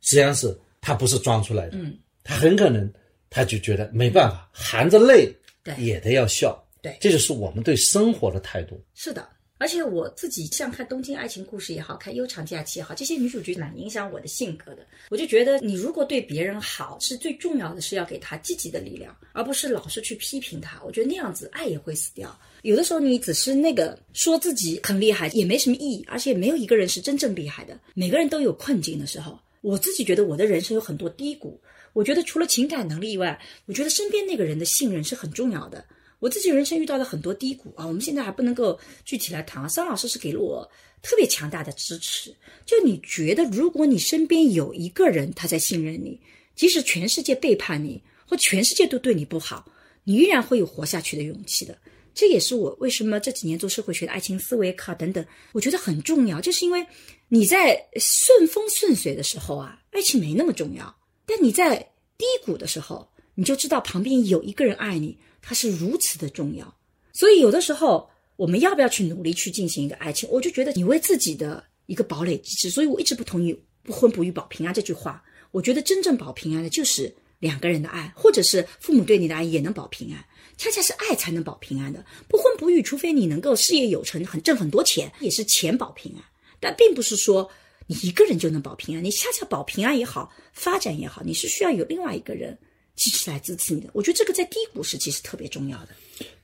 实际上是他不是装出来的，他很可能他就觉得没办法，含着泪对。也得要笑。对。这就是我们对生活的态度。是的，而且我自己像看《东京爱情故事》也好看《悠长假期》也好，这些女主角蛮影响我的性格的。我就觉得，你如果对别人好，是最重要的是要给他积极的力量，而不是老是去批评他。我觉得那样子爱也会死掉。有的时候你只是那个说自己很厉害，也没什么意义，而且没有一个人是真正厉害的。每个人都有困境的时候。我自己觉得我的人生有很多低谷，我觉得除了情感能力以外，我觉得身边那个人的信任是很重要的。我自己人生遇到了很多低谷啊，我们现在还不能够具体来谈啊。桑老师是给了我特别强大的支持，就你觉得，如果你身边有一个人他在信任你，即使全世界背叛你，或全世界都对你不好，你依然会有活下去的勇气的。这也是我为什么这几年做社会学的爱情思维课等等，我觉得很重要，就是因为你在顺风顺水的时候啊，爱情没那么重要；但你在低谷的时候，你就知道旁边有一个人爱你，它是如此的重要。所以有的时候，我们要不要去努力去进行一个爱情？我就觉得你为自己的一个堡垒机制，所以我一直不同意“不婚不育保平安”这句话。我觉得真正保平安的就是两个人的爱，或者是父母对你的爱也能保平安。恰恰是爱才能保平安的，不婚不育，除非你能够事业有成，很挣很多钱，也是钱保平安。但并不是说你一个人就能保平安，你恰恰保平安也好，发展也好，你是需要有另外一个人支持来支持你的。我觉得这个在低谷时期是特别重要的。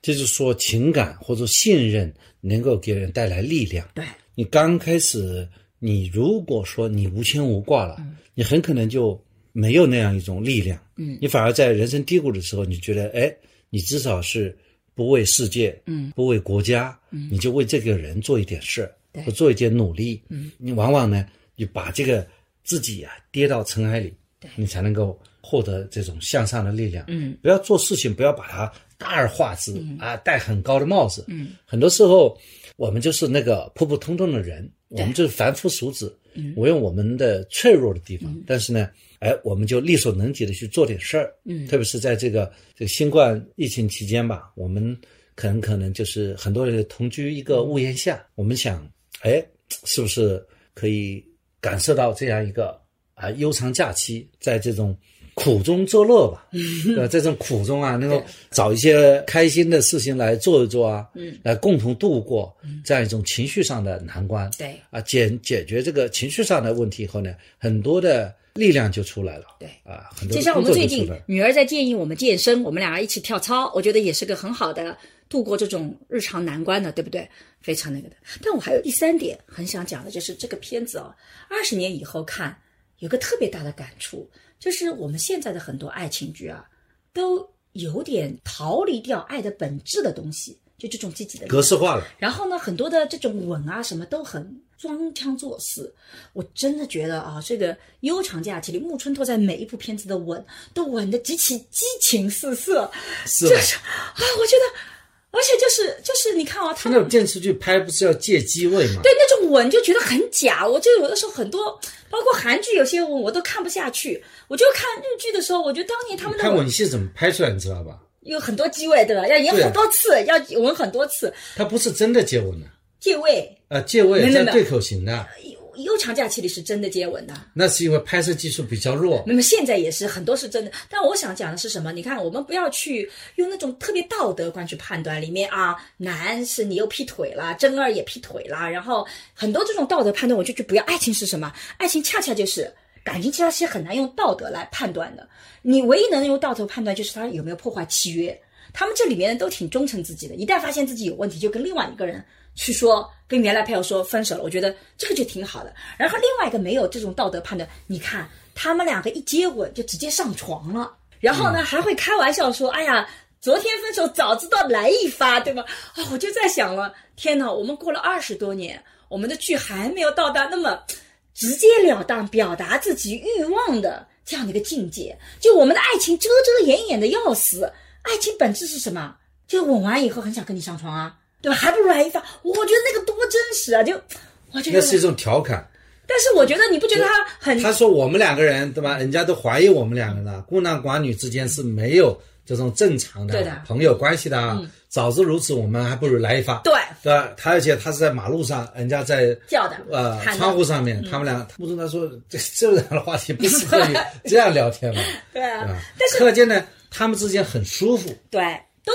就是说，情感或者信任能够给人带来力量。对，你刚开始，你如果说你无牵无挂了，你很可能就没有那样一种力量。嗯，你反而在人生低谷的时候，你觉得，哎，你至少是不为世界，嗯，不为国家，嗯，你就为这个人做一点事儿，做一点努力。嗯，你往往呢，你把这个自己啊跌到尘埃里，对你才能够获得这种向上的力量。嗯，不要做事情，不要把它大而化之、啊，戴很高的帽子。嗯，很多时候我们就是那个普普通通的人，我们就是凡夫俗子。嗯，我用我们的脆弱的地方，但是呢，哎，我们就力所能及的去做点事儿。嗯，特别是在这个这个新冠疫情期间吧，我们可能可能就是很多人同居一个屋檐下，我们想，哎，是不是可以感受到这样一个啊悠长假期，在这种苦中作乐吧？呃，在这种苦中啊，能够找一些开心的事情来做一做啊，嗯，来共同度过这样一种情绪上的难关。对啊，解解决这个情绪上的问题以后呢，很多的力量就出来了。对啊，很多就像我们最近。女儿在建议我们健身，我们俩一起跳操，我觉得也是个很好的度过这种日常难关的，对不对？非常那个的。但我还有第三点很想讲的，就是这个片子哦，二十年以后看，有个特别大的感触，就是我们现在的很多爱情剧啊，都有点逃离掉爱的本质的东西，就这种积极的格式化了，然后呢，很多的这种吻啊什么都很装腔作势。我真的觉得啊，这个《悠长假期》里，木村拓哉每一部片子的吻都吻得极其激情四射，是就是啊，我觉得，而且就是就是你看啊，他们那种电视剧拍不是要借机位吗？对那种吻就觉得很假，我就有的时候很多，包括韩剧有些吻我都看不下去。我就看日剧的时候，我觉得当年他们的看吻戏怎么拍出来，你知道吧？有很多机位，对吧？要演很多次，要吻很多次，他不是真的接吻的，借位。啊，借位没没没这样对口型的，悠长假期里是真的接吻的，那是因为拍摄技术比较弱。那么现在也是很多是真的，但我想讲的是什么？你看，我们不要去用那种特别道德观去判断，里面啊，男是你又劈腿了，真二也劈腿了，然后很多这种道德判断，我就去不要。爱情是什么？爱情恰恰就是感情，其实是很难用道德来判断的。你唯一能用道德判断，就是他有没有破坏契约。他们这里面都挺忠诚自己的，一旦发现自己有问题，就跟另外一个人去说，跟原来配偶说分手了。我觉得这个就挺好的。然后另外一个没有这种道德判断，你看他们两个一接吻就直接上床了，然后呢还会开玩笑说：“哎呀，昨天分手，早知道来一发，对吧？”啊、我就在想了，天哪，我们过了二十多年，我们的剧还没有到达那么直截了当表达自己欲望的这样的一个境界。就我们的爱情遮遮掩掩的要死，爱情本质是什么？就吻完以后很想跟你上床啊，对吧？还不如来一发，我觉得那个多真实啊！就我觉得那是一种调侃，但是我觉得你不觉得他很他说我们两个人对吧？人家都怀疑我们两个人了，孤男寡女之间是没有这种正常的朋友关系的啊。早知如此，我们还不如来一发。对对吧？他而且他是在马路上，人家在叫的呃窗户上面，他们俩穆宗他说这这样的话题不适合你 *laughs* 这样聊天嘛，对啊对吧？但是可见呢，他们之间很舒服，对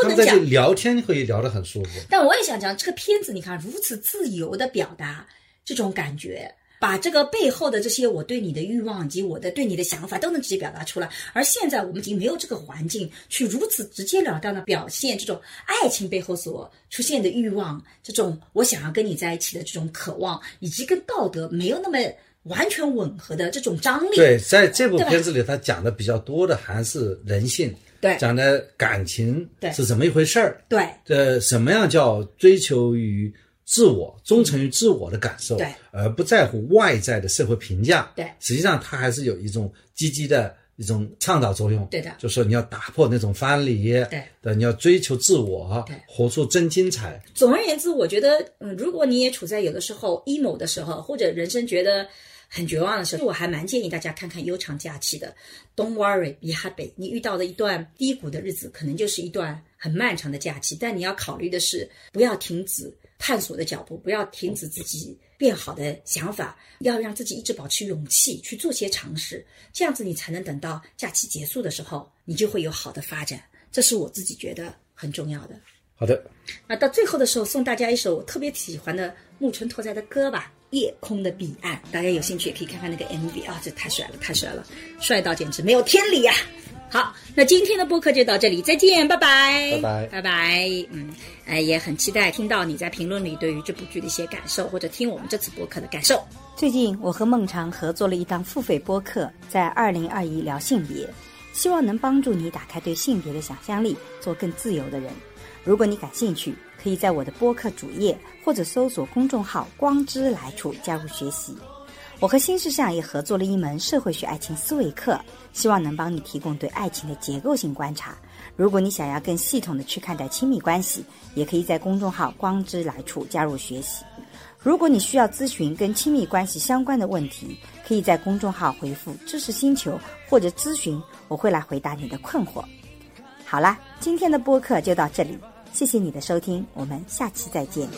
都能讲聊天可以聊得很舒服。但我也想讲，这个片子你看如此自由的表达这种感觉，把这个背后的这些我对你的欲望以及我的对你的想法都能直接表达出来。而现在我们已经没有这个环境去如此直截了当的表现这种爱情背后所出现的欲望，这种我想要跟你在一起的这种渴望，以及跟道德没有那么完全吻合的这种张力。对，在这部片子里，他讲的比较多的还是人性，对。讲的感情对。是怎么一回事儿，对。呃，什么样叫追求于自我、忠诚于自我的感受，对。而不在乎外在的社会评价，对。实际上它还是有一种积极的一种倡导作用，对的。就说你要打破那种藩篱，对。的，你要追求自我对，活出真精彩，总而言之，我觉得，嗯，如果你也处在有的时候 emo 的时候，或者人生觉得很绝望的时候，我还蛮建议大家看看《悠长假期》的。Don't worry, be happy。你遇到的一段低谷的日子，可能就是一段很漫长的假期，但你要考虑的是，不要停止探索的脚步，不要停止自己变好的想法，要让自己一直保持勇气去做些尝试，这样子你才能等到假期结束的时候，你就会有好的发展。这是我自己觉得很重要的。好的，那到最后的时候，送大家一首我特别喜欢的木村拓哉的歌吧，《夜空的彼岸》。大家有兴趣也可以看看那个 MV 啊，这太帅了，太帅了，帅到简直没有天理呀、好，那今天的播客就到这里，再见，拜拜，拜拜拜拜。嗯，哎，也很期待听到你在评论里对于这部剧的一些感受，或者听我们这次播客的感受。最近，我和孟尝合作了一档付费播客，在二零二一聊性别，希望能帮助你打开对性别的想象力，做更自由的人。如果你感兴趣，可以在我的播客主页或者搜索公众号“光之来处”加入学习。我和新世相也合作了一门社会学爱情思维课，希望能帮你提供对爱情的结构性观察。如果你想要更系统的去看待亲密关系，也可以在公众号“光之来处”加入学习。如果你需要咨询跟亲密关系相关的问题，可以在公众号回复“知识星球”或者咨询，我会来回答你的困惑。好啦，今天的播客就到这里，谢谢你的收听，我们下期再见。